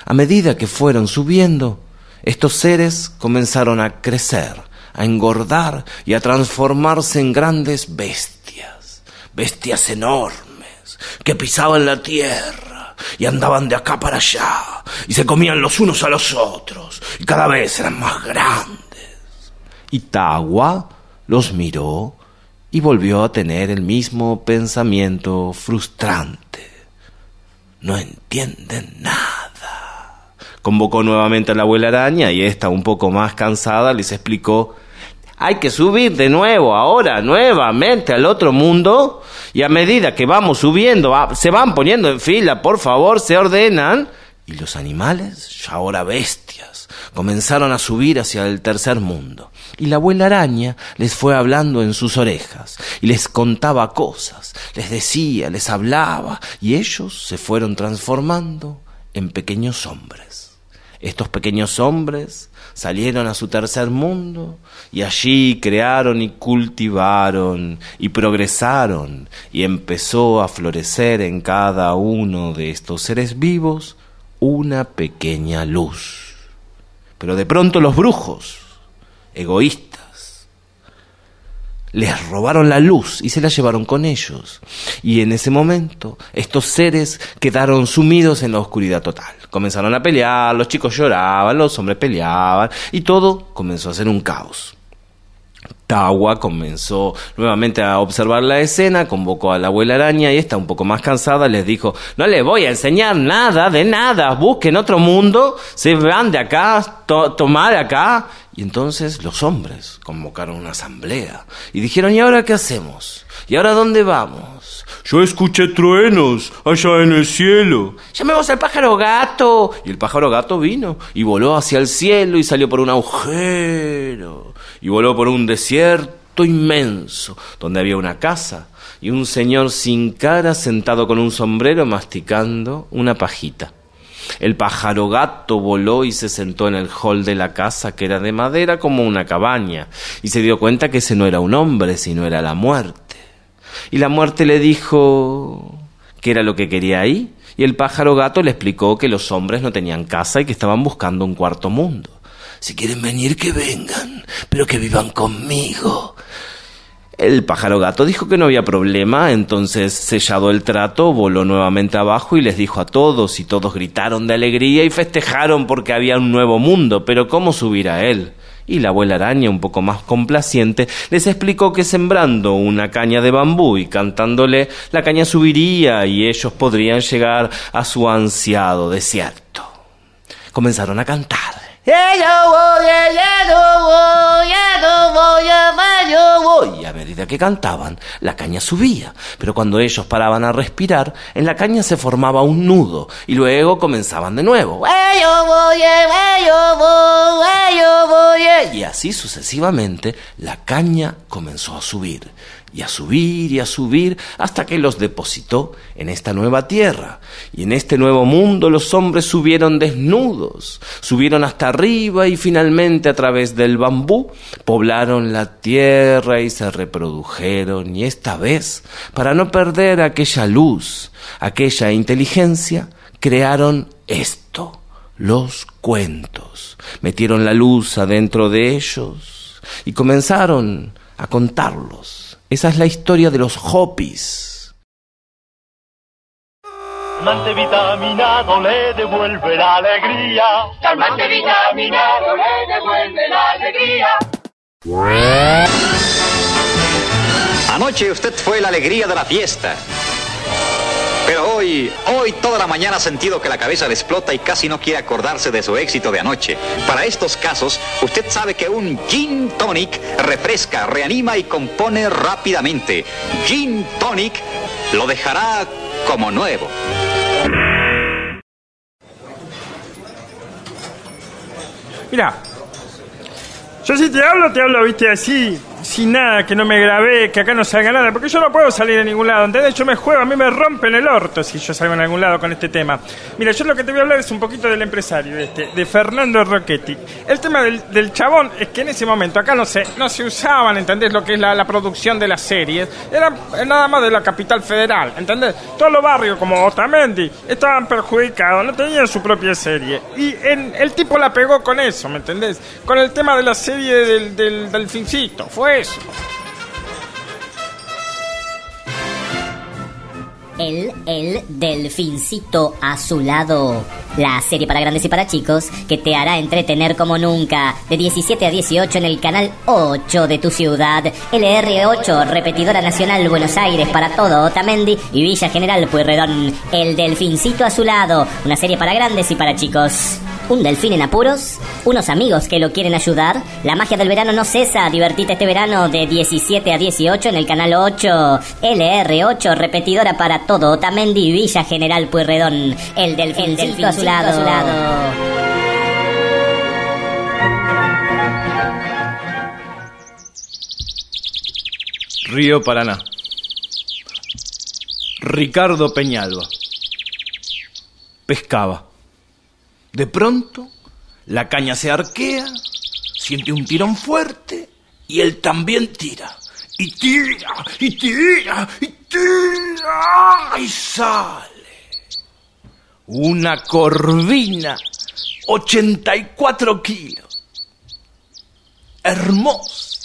A medida que fueron subiendo, estos seres comenzaron a crecer, a engordar y a transformarse en grandes bestias, bestias enormes, que pisaban la tierra y andaban de acá para allá y se comían los unos a los otros y cada vez eran más grandes. Y Tawa los miró y volvió a tener el mismo pensamiento frustrante. No entienden nada. Convocó nuevamente a la abuela araña y esta, un poco más cansada, les explicó hay que subir de nuevo ahora, nuevamente al otro mundo. Y a medida que vamos subiendo, se van poniendo en fila, por favor, se ordenan. Y los animales, ya ahora bestias, comenzaron a subir hacia el tercer mundo. Y la abuela araña les fue hablando en sus orejas y les contaba cosas, les decía, les hablaba, y ellos se fueron transformando en pequeños hombres. Estos pequeños hombres salieron a su tercer mundo y allí crearon y cultivaron y progresaron y empezó a florecer en cada uno de estos seres vivos una pequeña luz. Pero de pronto los brujos, egoístas, les robaron la luz y se la llevaron con ellos. Y en ese momento estos seres quedaron sumidos en la oscuridad total. Comenzaron a pelear, los chicos lloraban, los hombres peleaban y todo comenzó a ser un caos. Tawa comenzó nuevamente a observar la escena, convocó a la abuela araña y esta, un poco más cansada, les dijo, no les voy a enseñar nada de nada, busquen otro mundo, se van de acá, to- tomar acá. Y entonces los hombres convocaron una asamblea y dijeron, ¿y ahora qué hacemos? ¿Y ahora dónde vamos? Yo escuché truenos allá en el cielo. Llamemos al pájaro gato. Y el pájaro gato vino y voló hacia el cielo y salió por un agujero. Y voló por un desierto inmenso, donde había una casa y un señor sin cara sentado con un sombrero masticando una pajita. El pájaro gato voló y se sentó en el hall de la casa, que era de madera como una cabaña, y se dio cuenta que ese no era un hombre, sino era la muerte. Y la muerte le dijo qué era lo que quería ahí, y el pájaro gato le explicó que los hombres no tenían casa y que estaban buscando un cuarto mundo. Si quieren venir, que vengan, pero que vivan conmigo. El pájaro gato dijo que no había problema, entonces sellado el trato, voló nuevamente abajo y les dijo a todos, y todos gritaron de alegría y festejaron porque había un nuevo mundo, pero ¿cómo subir a él? Y la abuela araña, un poco más complaciente, les explicó que sembrando una caña de bambú y cantándole, la caña subiría y ellos podrían llegar a su ansiado desierto. Comenzaron a cantar. Y a medida que cantaban, la caña subía. Pero cuando ellos paraban a respirar, en la caña se formaba un nudo y luego comenzaban de nuevo. Y así sucesivamente, la caña comenzó a subir y a subir y a subir hasta que los depositó en esta nueva tierra. Y en este nuevo mundo los hombres subieron desnudos, subieron hasta arriba y finalmente a través del bambú poblaron la tierra y se reprodujeron. Y esta vez, para no perder aquella luz, aquella inteligencia, crearon esto, los cuentos. Metieron la luz adentro de ellos y comenzaron a contarlos. Esa es la historia de los Hopis. Calmante vitaminado le devuelve la alegría. Calmante vitaminado le devuelve la alegría. Anoche usted fue la alegría de la fiesta. Pero hoy, hoy toda la mañana ha sentido que la cabeza le explota y casi no quiere acordarse de su éxito de anoche. Para estos casos, usted sabe que un gin tonic refresca, reanima y compone rápidamente. Gin tonic lo dejará como nuevo. Mira, yo si te hablo, te hablo, viste, así, sin nada, que no me grabé, que acá no salga nada, porque yo no puedo salir a ningún lado, ¿entendés? Yo me juego, a mí me rompen el orto si yo salgo en algún lado con este tema. Mira, yo lo que te voy a hablar es un poquito del empresario este, de Fernando Rocchetti. El tema del, chabón es que en ese momento acá no se, no se usaban, ¿entendés? Lo que es la, producción de las series, era nada más de la capital federal, ¿entendés? Todos los barrios como Otamendi estaban perjudicados, no tenían su propia serie. Y en- el tipo la pegó con eso, ¿me entendés? Con el tema de la serie del, del, del fue El, el delfincito a su lado. La serie para grandes y para chicos que te hará entretener como nunca. De 17 a 18 en el canal 8 de tu ciudad. LR8, repetidora nacional Buenos Aires para todo Otamendi y Villa General Pueyrredón. El delfincito a su lado. Una serie para grandes y para chicos. Un delfín en apuros, unos amigos que lo quieren ayudar. La magia del verano no cesa. Divertite este verano de 17 a 18 en el canal 8. LR8, repetidora para todo. Otamendi, Villa General Pueyrredón. El delfín, a su lado. A su lado. Río Paraná. Ricardo Peñalba. Pescaba. De pronto, la caña se arquea, siente un tirón fuerte y él también tira. Y tira, y tira, y tira, y sale. Una corvina, 84 kilos. Hermoso.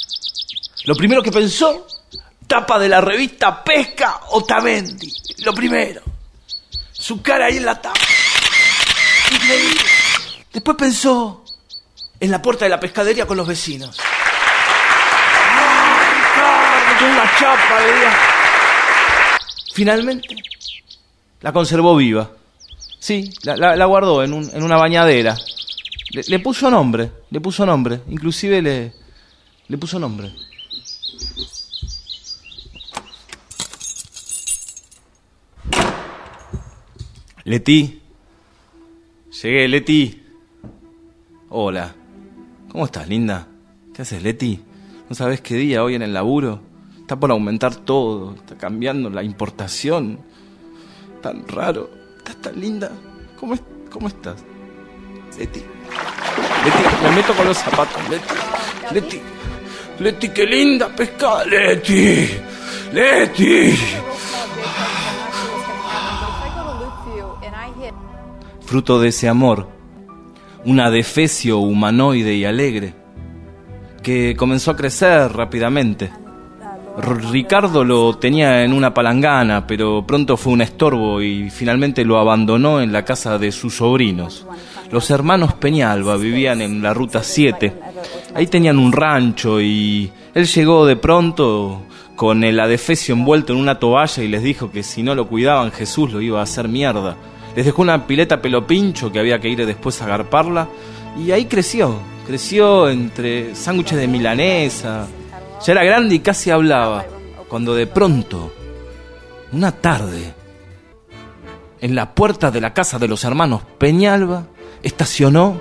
Lo primero que pensó, tapa de la revista Pesca Otamendi. Lo primero. Su cara ahí en la tapa. Después pensó en la puerta de la pescadería con los vecinos. Una chapa. Finalmente, la conservó viva. Sí, la, la- la guardó en, un- en una bañadera. Le, le puso nombre, le puso nombre. Inclusive le, le puso nombre. Leti. Llegué, Leti. Hola. ¿Cómo estás, linda? ¿Qué haces, Leti? ¿No sabes qué día hoy en el laburo? Está por aumentar todo, está cambiando la importación. Tan raro. Estás tan linda. ¿Cómo, es- cómo estás? Leti. Leti, me meto con los zapatos. Leti. Leti. Leti, qué linda pescada. Leti. Leti. Fruto de ese amor, un adefesio humanoide y alegre, que comenzó a crecer rápidamente. Ricardo lo tenía en una palangana, pero pronto fue un estorbo y finalmente lo abandonó en la casa de sus sobrinos. Los hermanos Peñalba vivían en la Ruta 7. Ahí tenían un rancho y él llegó de pronto con el adefesio envuelto en una toalla y les dijo que si no lo cuidaban Jesús lo iba a hacer mierda. Les dejó una pileta pelo pincho que había que ir después a agarparla y ahí creció. Creció entre sándwiches de milanesa. Ya era grande y casi hablaba. Cuando de pronto, una tarde, en la puerta de la casa de los hermanos Peñalba, estacionó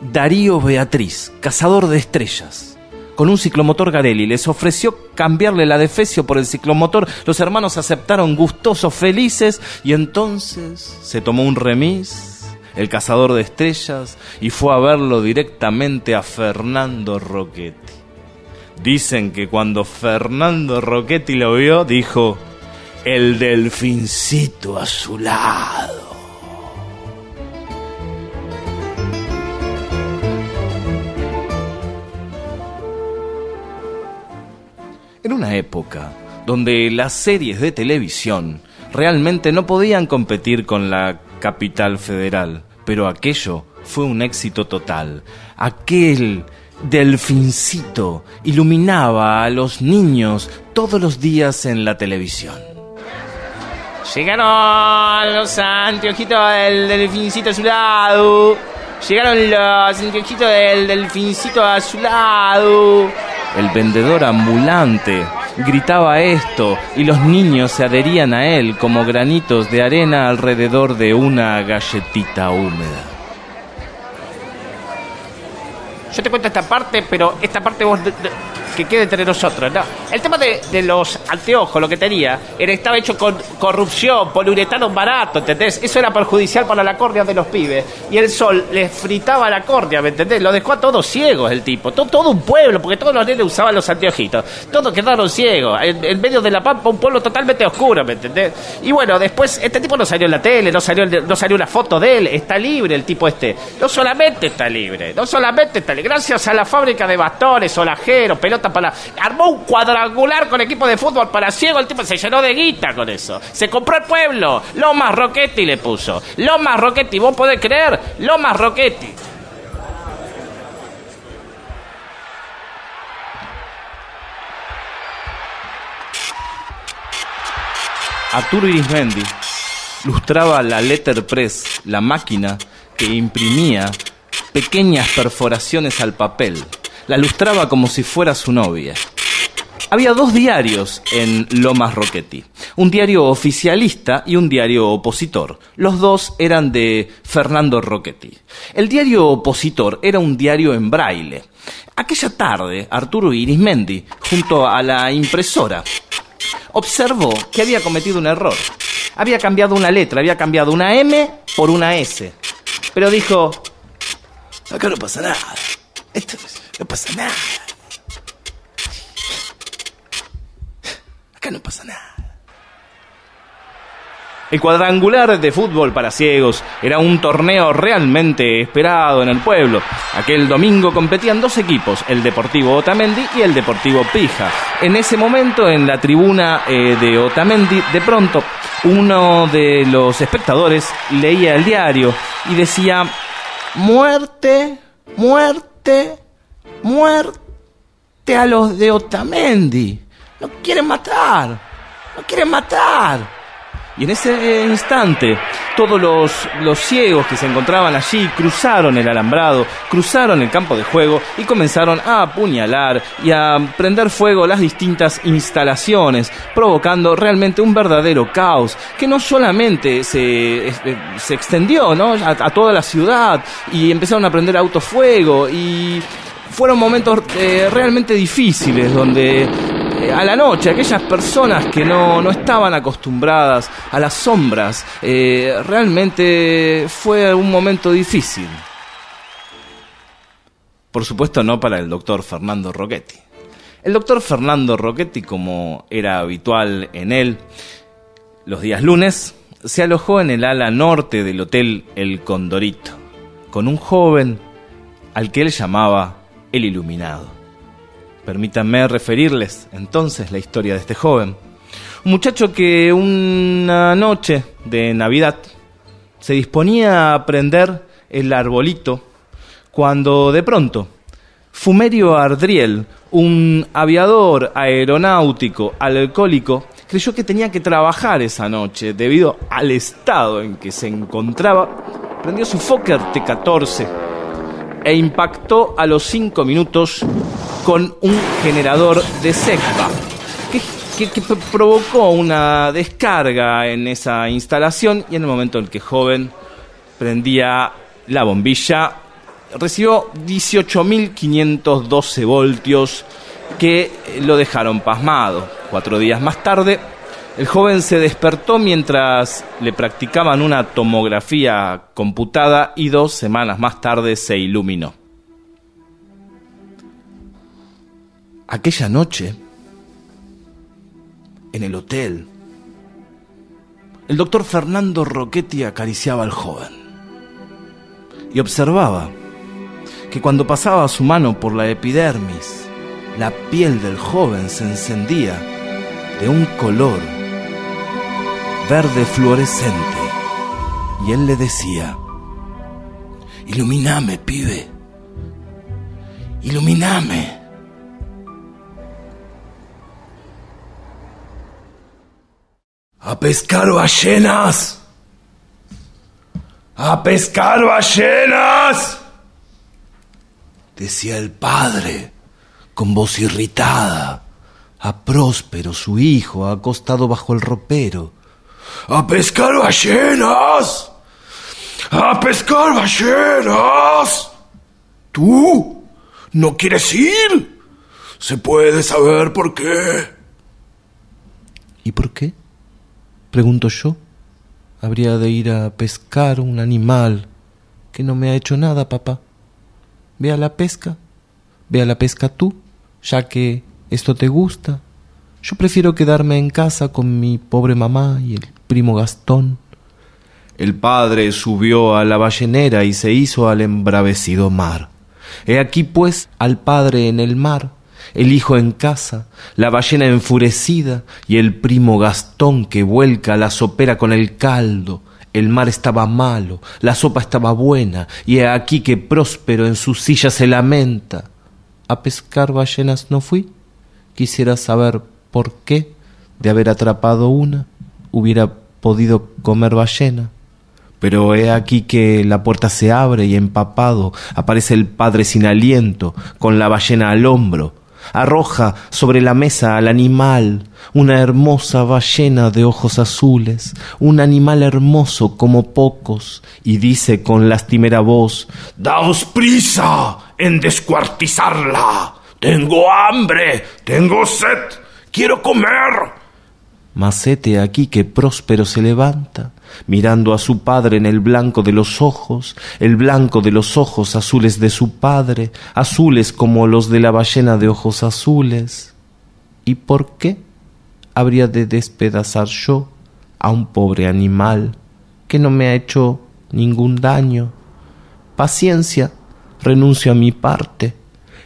Darío Beatriz, cazador de estrellas, con un ciclomotor Garelli. Les ofreció cambiarle la defecio por el ciclomotor. Los hermanos aceptaron gustosos, felices, y entonces se tomó un remis, el cazador de estrellas, y fue a verlo directamente a Fernando Roquetti. Dicen que cuando Fernando Roquetti lo vio, dijo, el delfincito a En una época donde las series de televisión realmente no podían competir con la capital federal, pero aquello fue un éxito total. Aquel delfincito iluminaba a los niños todos los días en la televisión. Llegaron los anteojitos del delfincito a su lado. Llegaron los anteojitos del delfincito a su lado. El vendedor ambulante gritaba esto y los niños se adherían a él como granitos de arena alrededor de una galletita húmeda. Yo te cuento esta parte, pero esta parte vos que quede entre nosotros, ¿no? El tema de, los anteojos, lo que tenía, estaba hecho con corrupción, poliuretano barato, ¿entendés? Eso era perjudicial para la córnea de los pibes. Y el sol les fritaba la córnea, ¿me entendés? Lo dejó a todos ciegos el tipo. To- todo un pueblo, porque todos los nenes usaban los anteojitos. Todos quedaron ciegos. En, medio de la pampa, un pueblo totalmente oscuro, ¿me entendés? Y bueno, después, este tipo no salió en la tele, no salió, no salió una foto de él. Está libre el tipo este. No solamente está libre, no solamente está libre. Gracias a la fábrica de bastones, solajeros, para... Armó un cuadrangular con equipo de fútbol para ciego. El tipo se llenó de guita con eso. Se compró el pueblo. Lomas Roquetti le puso. Lomas Roquetti, vos podés creer. Lomas Roquetti. Arturo Irismendi lustraba la letterpress, la máquina que imprimía pequeñas perforaciones al papel. La lustraba como si fuera su novia. Había dos diarios en Lomas Rocchetti, un diario oficialista y un diario opositor. Los dos eran de Fernando Rocchetti. El diario opositor era un diario en braille. Aquella tarde, Arturo Irismendi, junto a la impresora, observó que había cometido un error. Había cambiado una letra, había cambiado una M por una S. Pero dijo, acá no pasa nada. Esto no pasa nada. Acá no pasa nada. El cuadrangular de fútbol para ciegos era un torneo realmente esperado en el pueblo. Aquel domingo competían dos equipos, el Deportivo Otamendi y el Deportivo Pija. En ese momento, en la tribuna eh, de Otamendi, de pronto, uno de los espectadores leía el diario y decía, muerte, muerte, muerte a los de Otamendi. No quieren matar, no quieren matar. Y en ese instante, todos los, los, ciegos que se encontraban allí cruzaron el alambrado, cruzaron el campo de juego y comenzaron a apuñalar y a prender fuego las distintas instalaciones, provocando realmente un verdadero caos que no solamente se, se extendió ¿no? a, toda la ciudad y empezaron a prender autofuego y fueron momentos eh, realmente difíciles donde eh, a la noche aquellas personas que no, no estaban acostumbradas a las sombras, eh, realmente fue un momento difícil. Por supuesto no para el doctor Fernando Rocchetti. El doctor Fernando Rocchetti, como era habitual en él, los días lunes, se alojó en el ala norte del hotel El Condorito, con un joven al que él llamaba el iluminado. Permítanme referirles entonces la historia de este joven. Un muchacho que una noche de Navidad se disponía a prender el arbolito cuando de pronto Fumerio Ardriel, un aviador aeronáutico alcohólico, creyó que tenía que trabajar esa noche debido al estado en que se encontraba. Prendió su Fokker T-14 e impactó a los 5 minutos con un generador de SECBA que, que, que, provocó una descarga en esa instalación y en el momento en que joven prendía la bombilla recibió 18.512 voltios que lo dejaron pasmado. Cuatro días más tarde, el joven se despertó mientras le practicaban una tomografía computada y dos semanas más tarde se iluminó. Aquella noche, en el hotel, el doctor Fernando Rocchetti acariciaba al joven y observaba que cuando pasaba su mano por la epidermis, la piel del joven se encendía de un color verde fluorescente. Y él le decía, iluminame, pibe, iluminame. A pescar ballenas. A pescar ballenas. Decía el padre, con voz irritada, a Próspero, su hijo, acostado bajo el ropero. ¡A pescar ballenas! ¡A pescar ballenas! ¿Tú? ¿No quieres ir? ¿Se puede saber por qué? ¿Y por qué? Pregunto yo. Habría de ir a pescar un animal que no me ha hecho nada, papá. Ve a la pesca. Ve a la pesca tú, ya que esto te gusta. Yo prefiero quedarme en casa con mi pobre mamá y el primo Gastón. El padre subió a la ballenera y se hizo al embravecido mar. He aquí pues al padre en el mar, el hijo en casa, la ballena enfurecida y el primo Gastón que vuelca la sopera con el caldo. El mar estaba malo, la sopa estaba buena, y he aquí que Próspero en su silla se lamenta. ¿A pescar ballenas no fui? Quisiera saber por qué, de haber atrapado una, hubiera podido comer ballena. Pero he aquí que la puerta se abre y empapado aparece el padre sin aliento, con la ballena al hombro. Arroja sobre la mesa al animal, una hermosa ballena de ojos azules, un animal hermoso como pocos, y dice con lastimera voz, Daos prisa en descuartizarla. Tengo hambre, tengo sed, quiero comer. Macete aquí que próspero se levanta, mirando a su padre en el blanco de los ojos, el blanco de los ojos azules de su padre, azules como los de la ballena de ojos azules. ¿Y por qué habría de despedazar yo a un pobre animal que no me ha hecho ningún daño? Paciencia, renuncio a mi parte.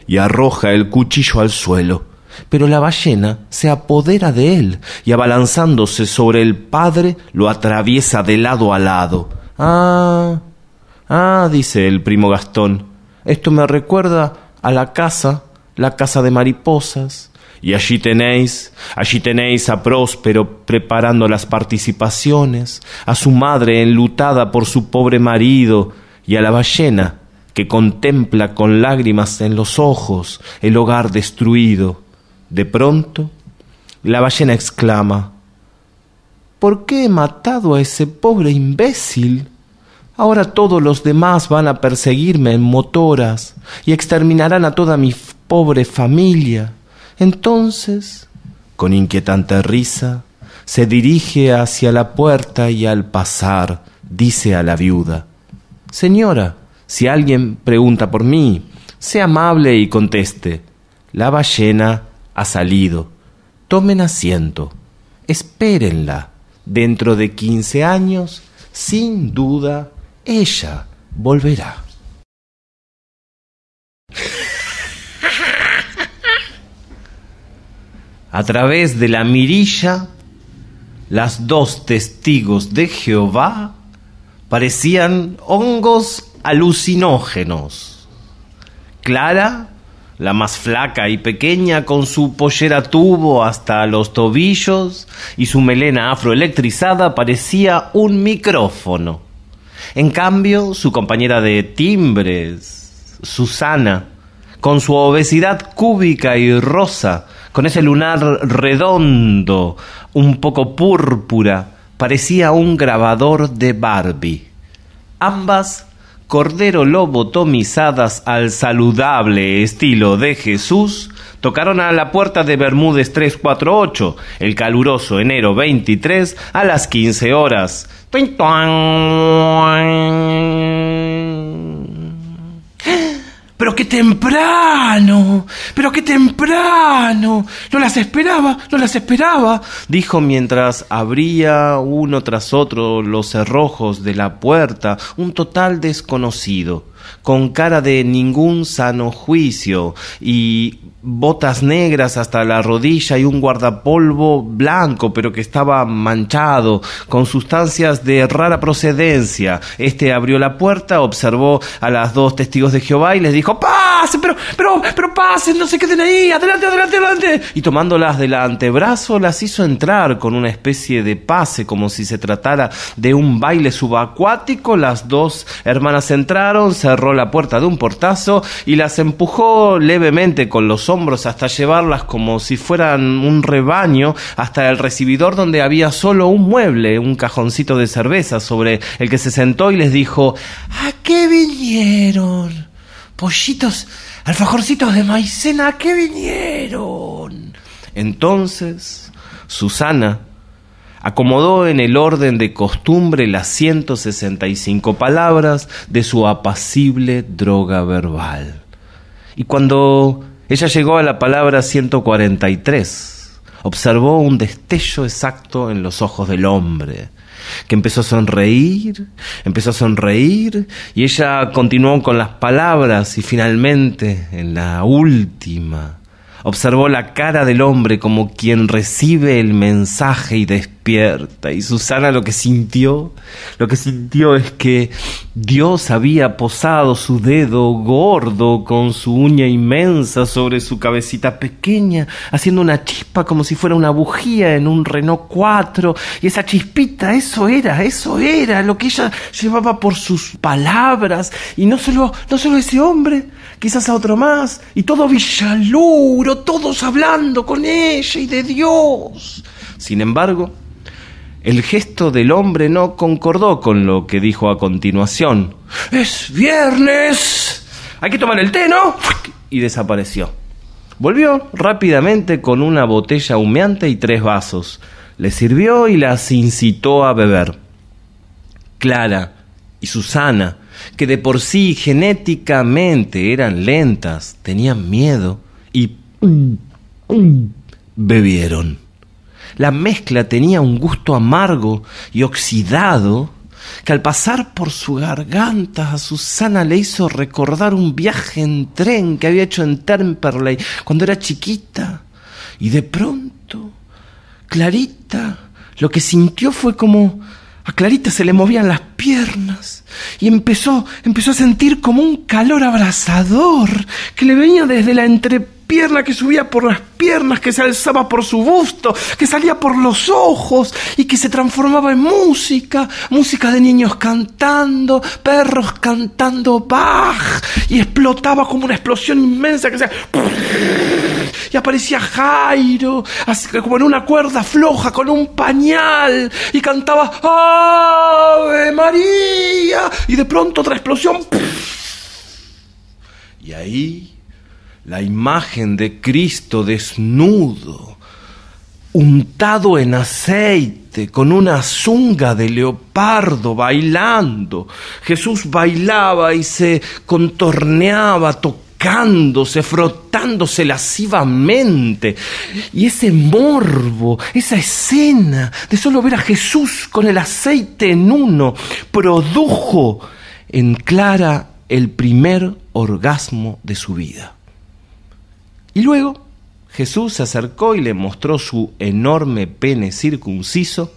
Y arroja el cuchillo al suelo pero la ballena se apodera de él y abalanzándose sobre el padre lo atraviesa de lado a lado. Ah, ah, dice el primo Gastón, esto me recuerda a la casa, la casa de mariposas. Y allí tenéis, allí tenéis a Próspero preparando las participaciones, a su madre enlutada por su pobre marido, y a la ballena que contempla con lágrimas en los ojos el hogar destruido. De pronto, la ballena exclama, ¿Por qué he matado a ese pobre imbécil? Ahora todos los demás van a perseguirme en motoras y exterminarán a toda mi pobre familia. Entonces, con inquietante risa, se dirige hacia la puerta y al pasar dice a la viuda, Señora, si alguien pregunta por mí, sea amable y conteste, la ballena ha salido. Tomen asiento. Espérenla. Dentro de quince años, sin duda, ella volverá. A través de la mirilla, las dos testigos de Jehová parecían hongos alucinógenos. Clara la más flaca y pequeña con su pollera tubo hasta los tobillos y su melena afroelectrizada parecía un micrófono. En cambio, su compañera de timbres, Susana, con su obesidad cúbica y rosa, con ese lunar redondo, un poco púrpura, parecía un grabador de Barbie. Ambas cordero lobotomizadas al saludable estilo de Jesús, tocaron a la puerta de Bermúdez 348 el caluroso enero 23 a las 15 horas. Pero qué temprano, pero qué temprano. No las esperaba, no las esperaba. Dijo mientras abría uno tras otro los cerrojos de la puerta un total desconocido, con cara de ningún sano juicio y botas negras hasta la rodilla y un guardapolvo blanco, pero que estaba manchado, con sustancias de rara procedencia. Este abrió la puerta, observó a las dos testigos de Jehová y les dijo, ¡Pasen, pero, pero, pero pasen, no se queden ahí, adelante, adelante, adelante. Y tomándolas del antebrazo, las hizo entrar con una especie de pase, como si se tratara de un baile subacuático. Las dos hermanas entraron, cerró la puerta de un portazo y las empujó levemente con los hombros hasta llevarlas como si fueran un rebaño hasta el recibidor donde había solo un mueble, un cajoncito de cerveza sobre el que se sentó y les dijo ¿A qué vinieron? Pollitos, alfajorcitos de maicena, ¿a qué vinieron? Entonces, Susana acomodó en el orden de costumbre las 165 palabras de su apacible droga verbal. Y cuando ella llegó a la palabra 143, observó un destello exacto en los ojos del hombre, que empezó a sonreír, empezó a sonreír, y ella continuó con las palabras y finalmente, en la última, observó la cara del hombre como quien recibe el mensaje y despierta y Susana lo que sintió, lo que sintió es que Dios había posado su dedo gordo con su uña inmensa sobre su cabecita pequeña, haciendo una chispa como si fuera una bujía en un Renault 4 y esa chispita, eso era, eso era lo que ella llevaba por sus palabras y no solo, no solo ese hombre, quizás a otro más y todo Villaluro, todos hablando con ella y de Dios. Sin embargo, el gesto del hombre no concordó con lo que dijo a continuación. Es viernes. Hay que tomar el té, ¿no? Y desapareció. Volvió rápidamente con una botella humeante y tres vasos. Le sirvió y las incitó a beber. Clara y Susana, que de por sí genéticamente eran lentas, tenían miedo y bebieron. La mezcla tenía un gusto amargo y oxidado que al pasar por su garganta a Susana le hizo recordar un viaje en tren que había hecho en Temperley cuando era chiquita. Y de pronto, Clarita lo que sintió fue como a Clarita se le movían las piernas y empezó, empezó a sentir como un calor abrasador que le venía desde la entrepierna, que subía por las piernas, que se alzaba por su busto, que salía por los ojos y que se transformaba en música, música de niños cantando, perros cantando Bach y explotaba como una explosión inmensa que se y aparecía Jairo, así como en una cuerda floja con un pañal, y cantaba Ave María, y de pronto otra explosión. Y ahí la imagen de Cristo desnudo, untado en aceite, con una zunga de leopardo bailando. Jesús bailaba y se contorneaba, tocándose, frotándose lascivamente. Y ese morbo, esa escena de solo ver a Jesús con el aceite en uno, produjo en Clara el primer orgasmo de su vida. Y luego Jesús se acercó y le mostró su enorme pene circunciso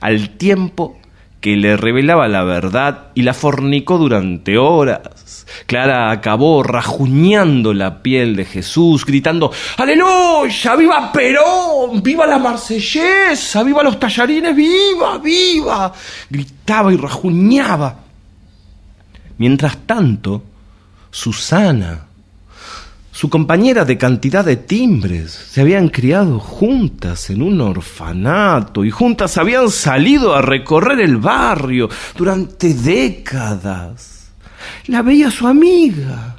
al tiempo que le revelaba la verdad y la fornicó durante horas. Clara acabó rajuñando la piel de Jesús, gritando ¡Aleluya! ¡Viva Perón! ¡Viva la marsellesa! ¡Viva los tallarines! ¡Viva! ¡Viva! Gritaba y rajuñaba. Mientras tanto, Susana, su compañera de cantidad de timbres, se habían criado juntas en un orfanato y juntas habían salido a recorrer el barrio durante décadas. La veía su amiga.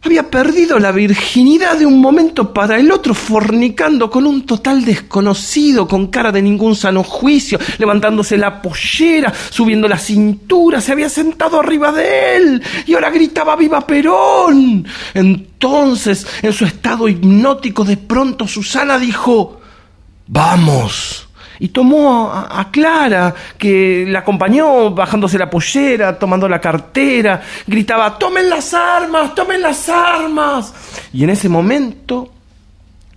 Había perdido la virginidad de un momento para el otro, fornicando con un total desconocido, con cara de ningún sano juicio, levantándose la pollera, subiendo la cintura, se había sentado arriba de él y ahora gritaba ¡Viva Perón! Entonces, en su estado hipnótico, de pronto Susana dijo ¡Vamos! Y tomó a, Clara, que la acompañó bajándose la pollera, tomando la cartera, gritaba, tomen las armas, tomen las armas. Y en ese momento,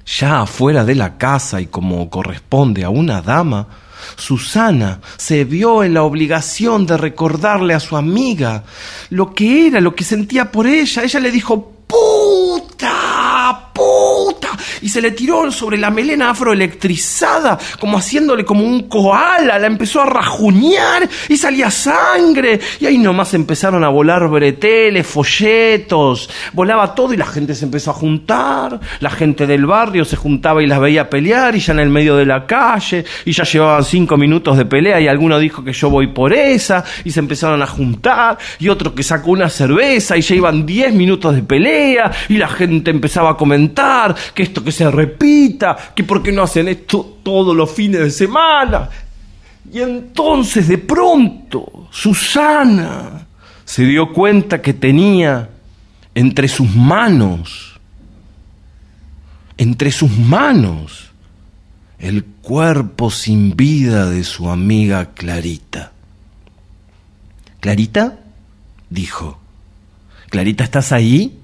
ya afuera de la casa y como corresponde a una dama, Susana se vio en la obligación de recordarle a su amiga lo que era, lo que sentía por ella. Ella le dijo, y se le tiró sobre la melena afroelectrizada, como haciéndole como un koala, la empezó a rajuñar y salía sangre, y ahí nomás empezaron a volar breteles, folletos, volaba todo y la gente se empezó a juntar, la gente del barrio se juntaba y las veía pelear, y ya en el medio de la calle, y ya llevaban cinco minutos de pelea, y alguno dijo que yo voy por esa, y se empezaron a juntar, y otro que sacó una cerveza, y ya iban diez minutos de pelea, y la gente empezaba a comentar que esto que se repita, que por qué no hacen esto todos los fines de semana. Y entonces de pronto Susana se dio cuenta que tenía entre sus manos, entre sus manos, el cuerpo sin vida de su amiga Clarita. ¿Clarita? dijo. ¿Clarita estás ahí?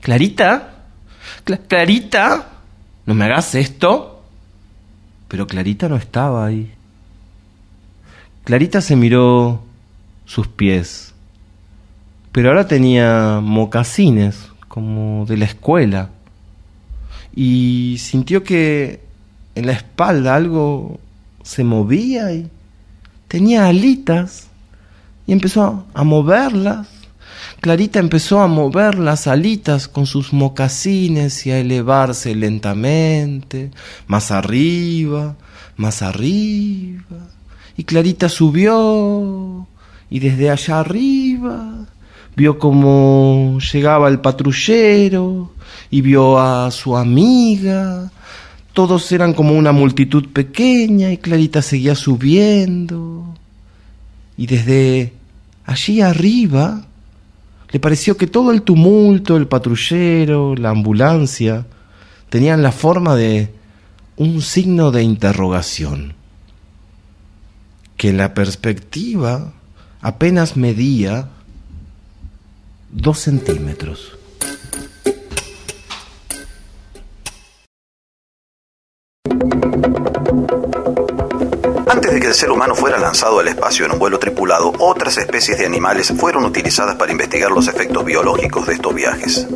¿Clarita? Clarita, no me hagas esto. pero Clarita no estaba ahí. Clarita se miró sus pies, pero ahora tenía mocasines, como de la escuela, y sintió que en la espalda algo se movía y tenía alitas, y empezó a moverlas. Clarita empezó a mover las alitas con sus mocasines y a elevarse lentamente, más arriba, más arriba. Y Clarita subió y desde allá arriba vio cómo llegaba el patrullero y vio a su amiga. Todos eran como una multitud pequeña y Clarita seguía subiendo. Y desde allí arriba le pareció que todo el tumulto, el patrullero, la ambulancia, tenían la forma de un signo de interrogación, que en la perspectiva apenas medía dos centímetros. Antes de que el ser humano fuera lanzado al espacio en un vuelo tripulado, otras especies de animales fueron utilizadas para investigar los efectos biológicos de estos viajes.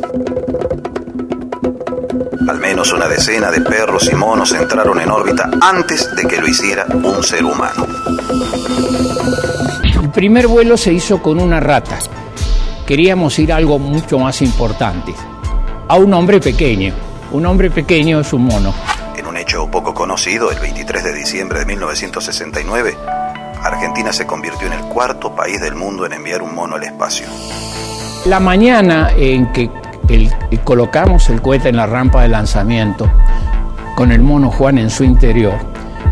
Al menos una decena de perros y monos entraron en órbita antes de que lo hiciera un ser humano. El primer vuelo se hizo con una rata. Queríamos ir a algo mucho más importante. A un hombre pequeño. Un hombre pequeño es un mono. Hecho poco conocido, el 23 de diciembre de 1969, Argentina se convirtió en el cuarto país del mundo en enviar un mono al espacio. La mañana en que el- colocamos el cohete en la rampa de lanzamiento, con el mono Juan en su interior,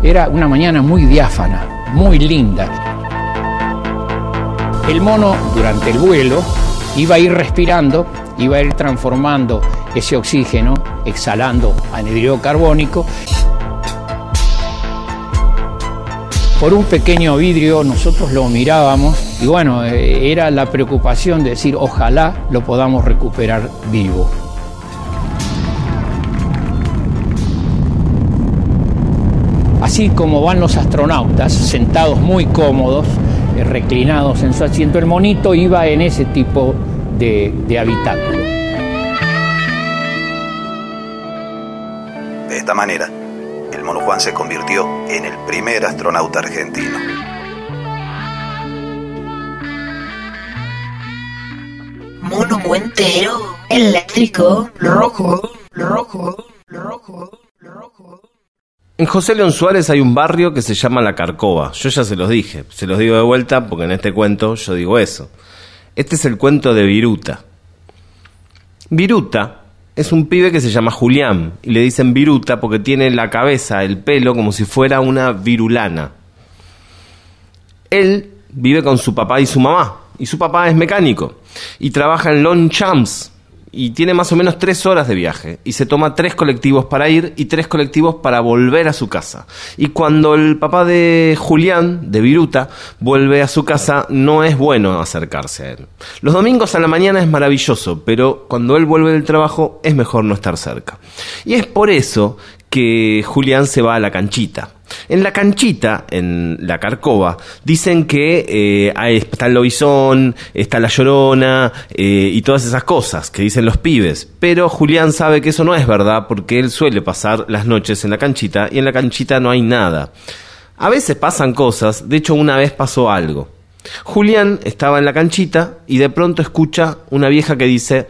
era una mañana muy diáfana, muy linda. El mono, durante el vuelo, iba a ir respirando, iba a ir transformando ese oxígeno, exhalando anhidrido carbónico. Por un pequeño vidrio nosotros lo mirábamos y bueno, eh, era la preocupación de decir ojalá lo podamos recuperar vivo. Así como van los astronautas, sentados muy cómodos, eh, reclinados en su asiento, el monito iba en ese tipo de, de habitáculo. De esta manera, el mono Juan se convirtió en el primer astronauta argentino. Mono entero, eléctrico, rojo, rojo, rojo. En José León Suárez hay un barrio que se llama La Carcova. Yo ya se los dije, se los digo de vuelta porque en este cuento yo digo eso. Este es el cuento de Viruta. Viruta es un pibe que se llama Julián y le dicen Viruta porque tiene la cabeza, el pelo como si fuera una virulana. Él vive con su papá y su mamá y su papá es mecánico y trabaja en Longchamps y tiene más o menos tres horas de viaje y se toma tres colectivos para ir y tres colectivos para volver a su casa. Y cuando el papá de Julián, de Viruta, vuelve a su casa, no es bueno acercarse a él. Los domingos a la mañana es maravilloso, pero cuando él vuelve del trabajo es mejor no estar cerca. Y es por eso que Julián se va a la canchita. En la canchita, en la Carcova, dicen que eh, está el lobizón, está la llorona eh, y todas esas cosas que dicen los pibes. Pero Julián sabe que eso no es verdad porque él suele pasar las noches en la canchita y en la canchita no hay nada. A veces pasan cosas, de hecho una vez pasó algo. Julián estaba en la canchita y de pronto escucha una vieja que dice,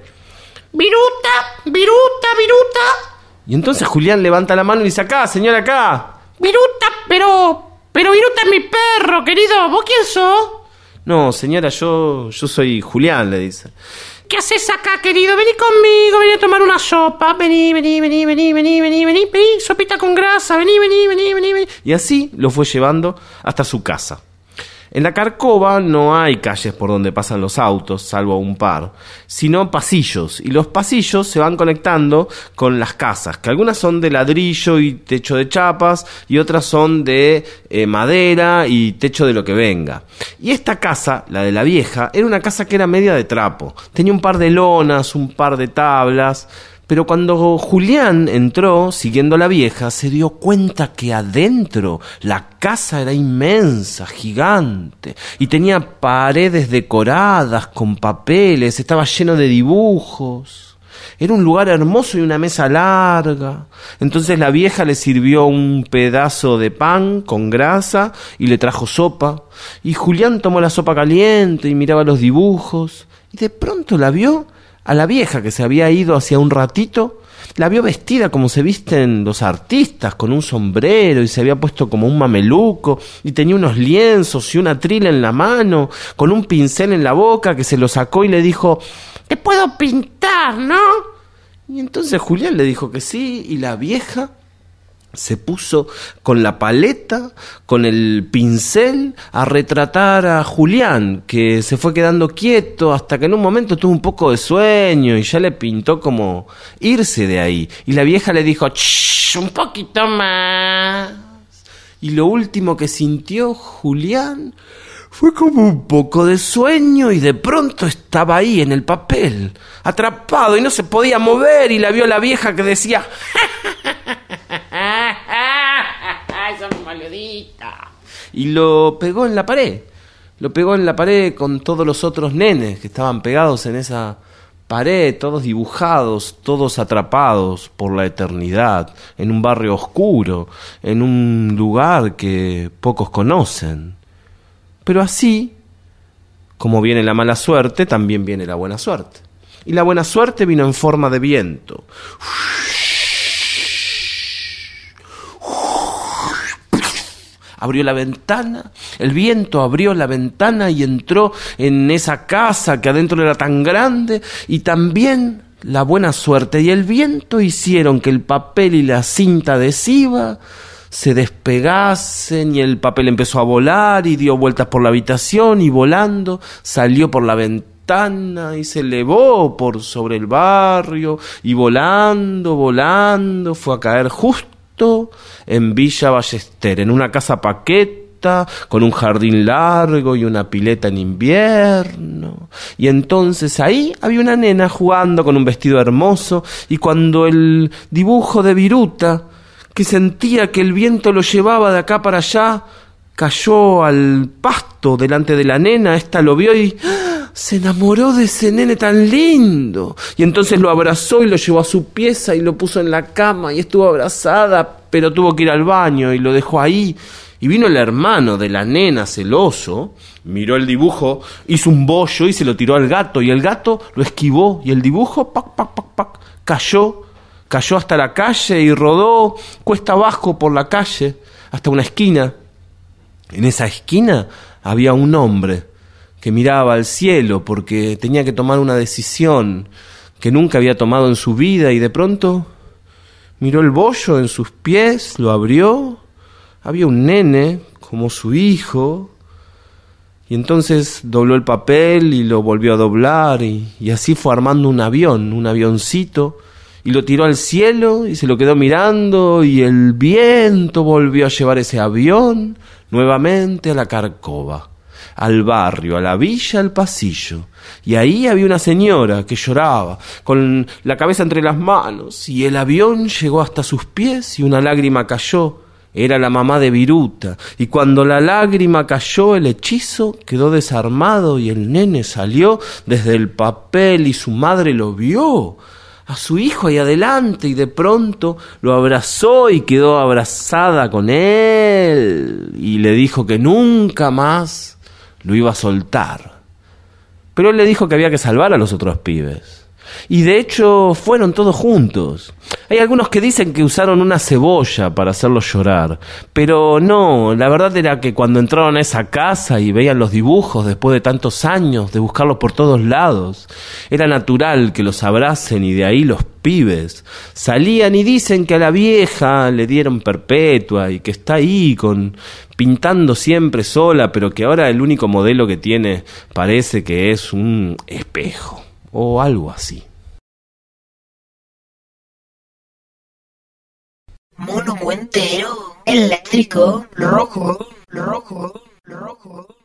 Viruta, viruta, viruta. Y entonces Julián levanta la mano y dice, acá, señor, acá. Viruta, pero. Pero Viruta es mi perro, querido. ¿Vos quién sos? No, señora, yo, yo soy Julián, le dice. ¿Qué haces acá, querido? Vení conmigo, vení a tomar una sopa. Vení, vení, vení, vení, vení, vení, vení, vení. Sopita con grasa. Vení, vení, vení, vení, vení. Y así lo fue llevando hasta su casa. En la Carcova no hay calles por donde pasan los autos, salvo un par, sino pasillos. Y los pasillos se van conectando con las casas, que algunas son de ladrillo y techo de chapas, y otras son de eh, madera y techo de lo que venga. Y esta casa, la de la vieja, era una casa que era media de trapo. Tenía un par de lonas, un par de tablas, Pero cuando Julián entró siguiendo a la vieja, se dio cuenta que adentro la casa era inmensa, gigante, y tenía paredes decoradas con papeles, estaba lleno de dibujos. Era un lugar hermoso y una mesa larga. Entonces la vieja le sirvió un pedazo de pan con grasa y le trajo sopa. Y Julián tomó la sopa caliente y miraba los dibujos. Y de pronto la vio a la vieja que se había ido hacía un ratito, la vio vestida como se visten los artistas, con un sombrero y se había puesto como un mameluco y tenía unos lienzos y una trila en la mano, con un pincel en la boca que se lo sacó y le dijo, Te puedo pintar, ¿no? y entonces Julián le dijo que sí y la vieja se puso con la paleta, con el pincel, a retratar a Julián, que se fue quedando quieto hasta que en un momento tuvo un poco de sueño y ya le pintó como irse de ahí. Y la vieja le dijo, "Shh, un poquito más. Y lo último que sintió Julián fue como un poco de sueño y de pronto estaba ahí en el papel, atrapado y no se podía mover y la vio la vieja que decía, Esa y lo pegó en la pared. Lo pegó en la pared con todos los otros nenes que estaban pegados en esa pared, todos dibujados, todos atrapados por la eternidad, en un barrio oscuro, en un lugar que pocos conocen. Pero así, como viene la mala suerte, también viene la buena suerte. Y la buena suerte vino en forma de viento. Abrió la ventana, el viento abrió la ventana y entró en esa casa que adentro era tan grande y también la buena suerte y el viento hicieron que el papel y la cinta adhesiva se despegasen y el papel empezó a volar y dio vueltas por la habitación y volando salió por la ventana y se elevó por sobre el barrio y volando, volando fue a caer justo en Villa Ballester, en una casa paqueta, con un jardín largo y una pileta en invierno. Y entonces ahí había una nena jugando con un vestido hermoso y cuando el dibujo de Viruta, que sentía que el viento lo llevaba de acá para allá, cayó al pasto delante de la nena, ésta lo vio y. se enamoró de ese nene tan lindo. Y entonces lo abrazó y lo llevó a su pieza y lo puso en la cama y estuvo abrazada, pero tuvo que ir al baño y lo dejó ahí. Y vino el hermano de la nena celoso, miró el dibujo, hizo un bollo y se lo tiró al gato y el gato lo esquivó y el dibujo, pac, pac, pac, pac, cayó, cayó hasta la calle y rodó cuesta abajo por la calle hasta una esquina. En esa esquina había un hombre que miraba al cielo porque tenía que tomar una decisión que nunca había tomado en su vida y de pronto miró el bollo en sus pies, lo abrió, había un nene como su hijo y entonces dobló el papel y lo volvió a doblar y, así fue armando un avión, un avioncito y lo tiró al cielo y se lo quedó mirando y el viento volvió a llevar ese avión nuevamente a la carcova, al barrio, a la villa, al pasillo. Y ahí había una señora que lloraba, con la cabeza entre las manos, y el avión llegó hasta sus pies y una lágrima cayó. Era la mamá de Viruta, y cuando la lágrima cayó el hechizo quedó desarmado y el nene salió desde el papel y su madre lo vio a su hijo ahí adelante y de pronto lo abrazó y quedó abrazada con él y le dijo que nunca más lo iba a soltar. Pero él le dijo que había que salvar a los otros pibes. Y de hecho fueron todos juntos. Hay algunos que dicen que usaron una cebolla para hacerlos llorar, pero no, la verdad era que cuando entraron a esa casa y veían los dibujos después de tantos años de buscarlos por todos lados, era natural que los abracen y de ahí los pibes salían y dicen que a la vieja le dieron perpetua y que está ahí con pintando siempre sola, pero que ahora el único modelo que tiene parece que es un espejo o algo así. Mono entero, eléctrico, rojo, rojo, rojo.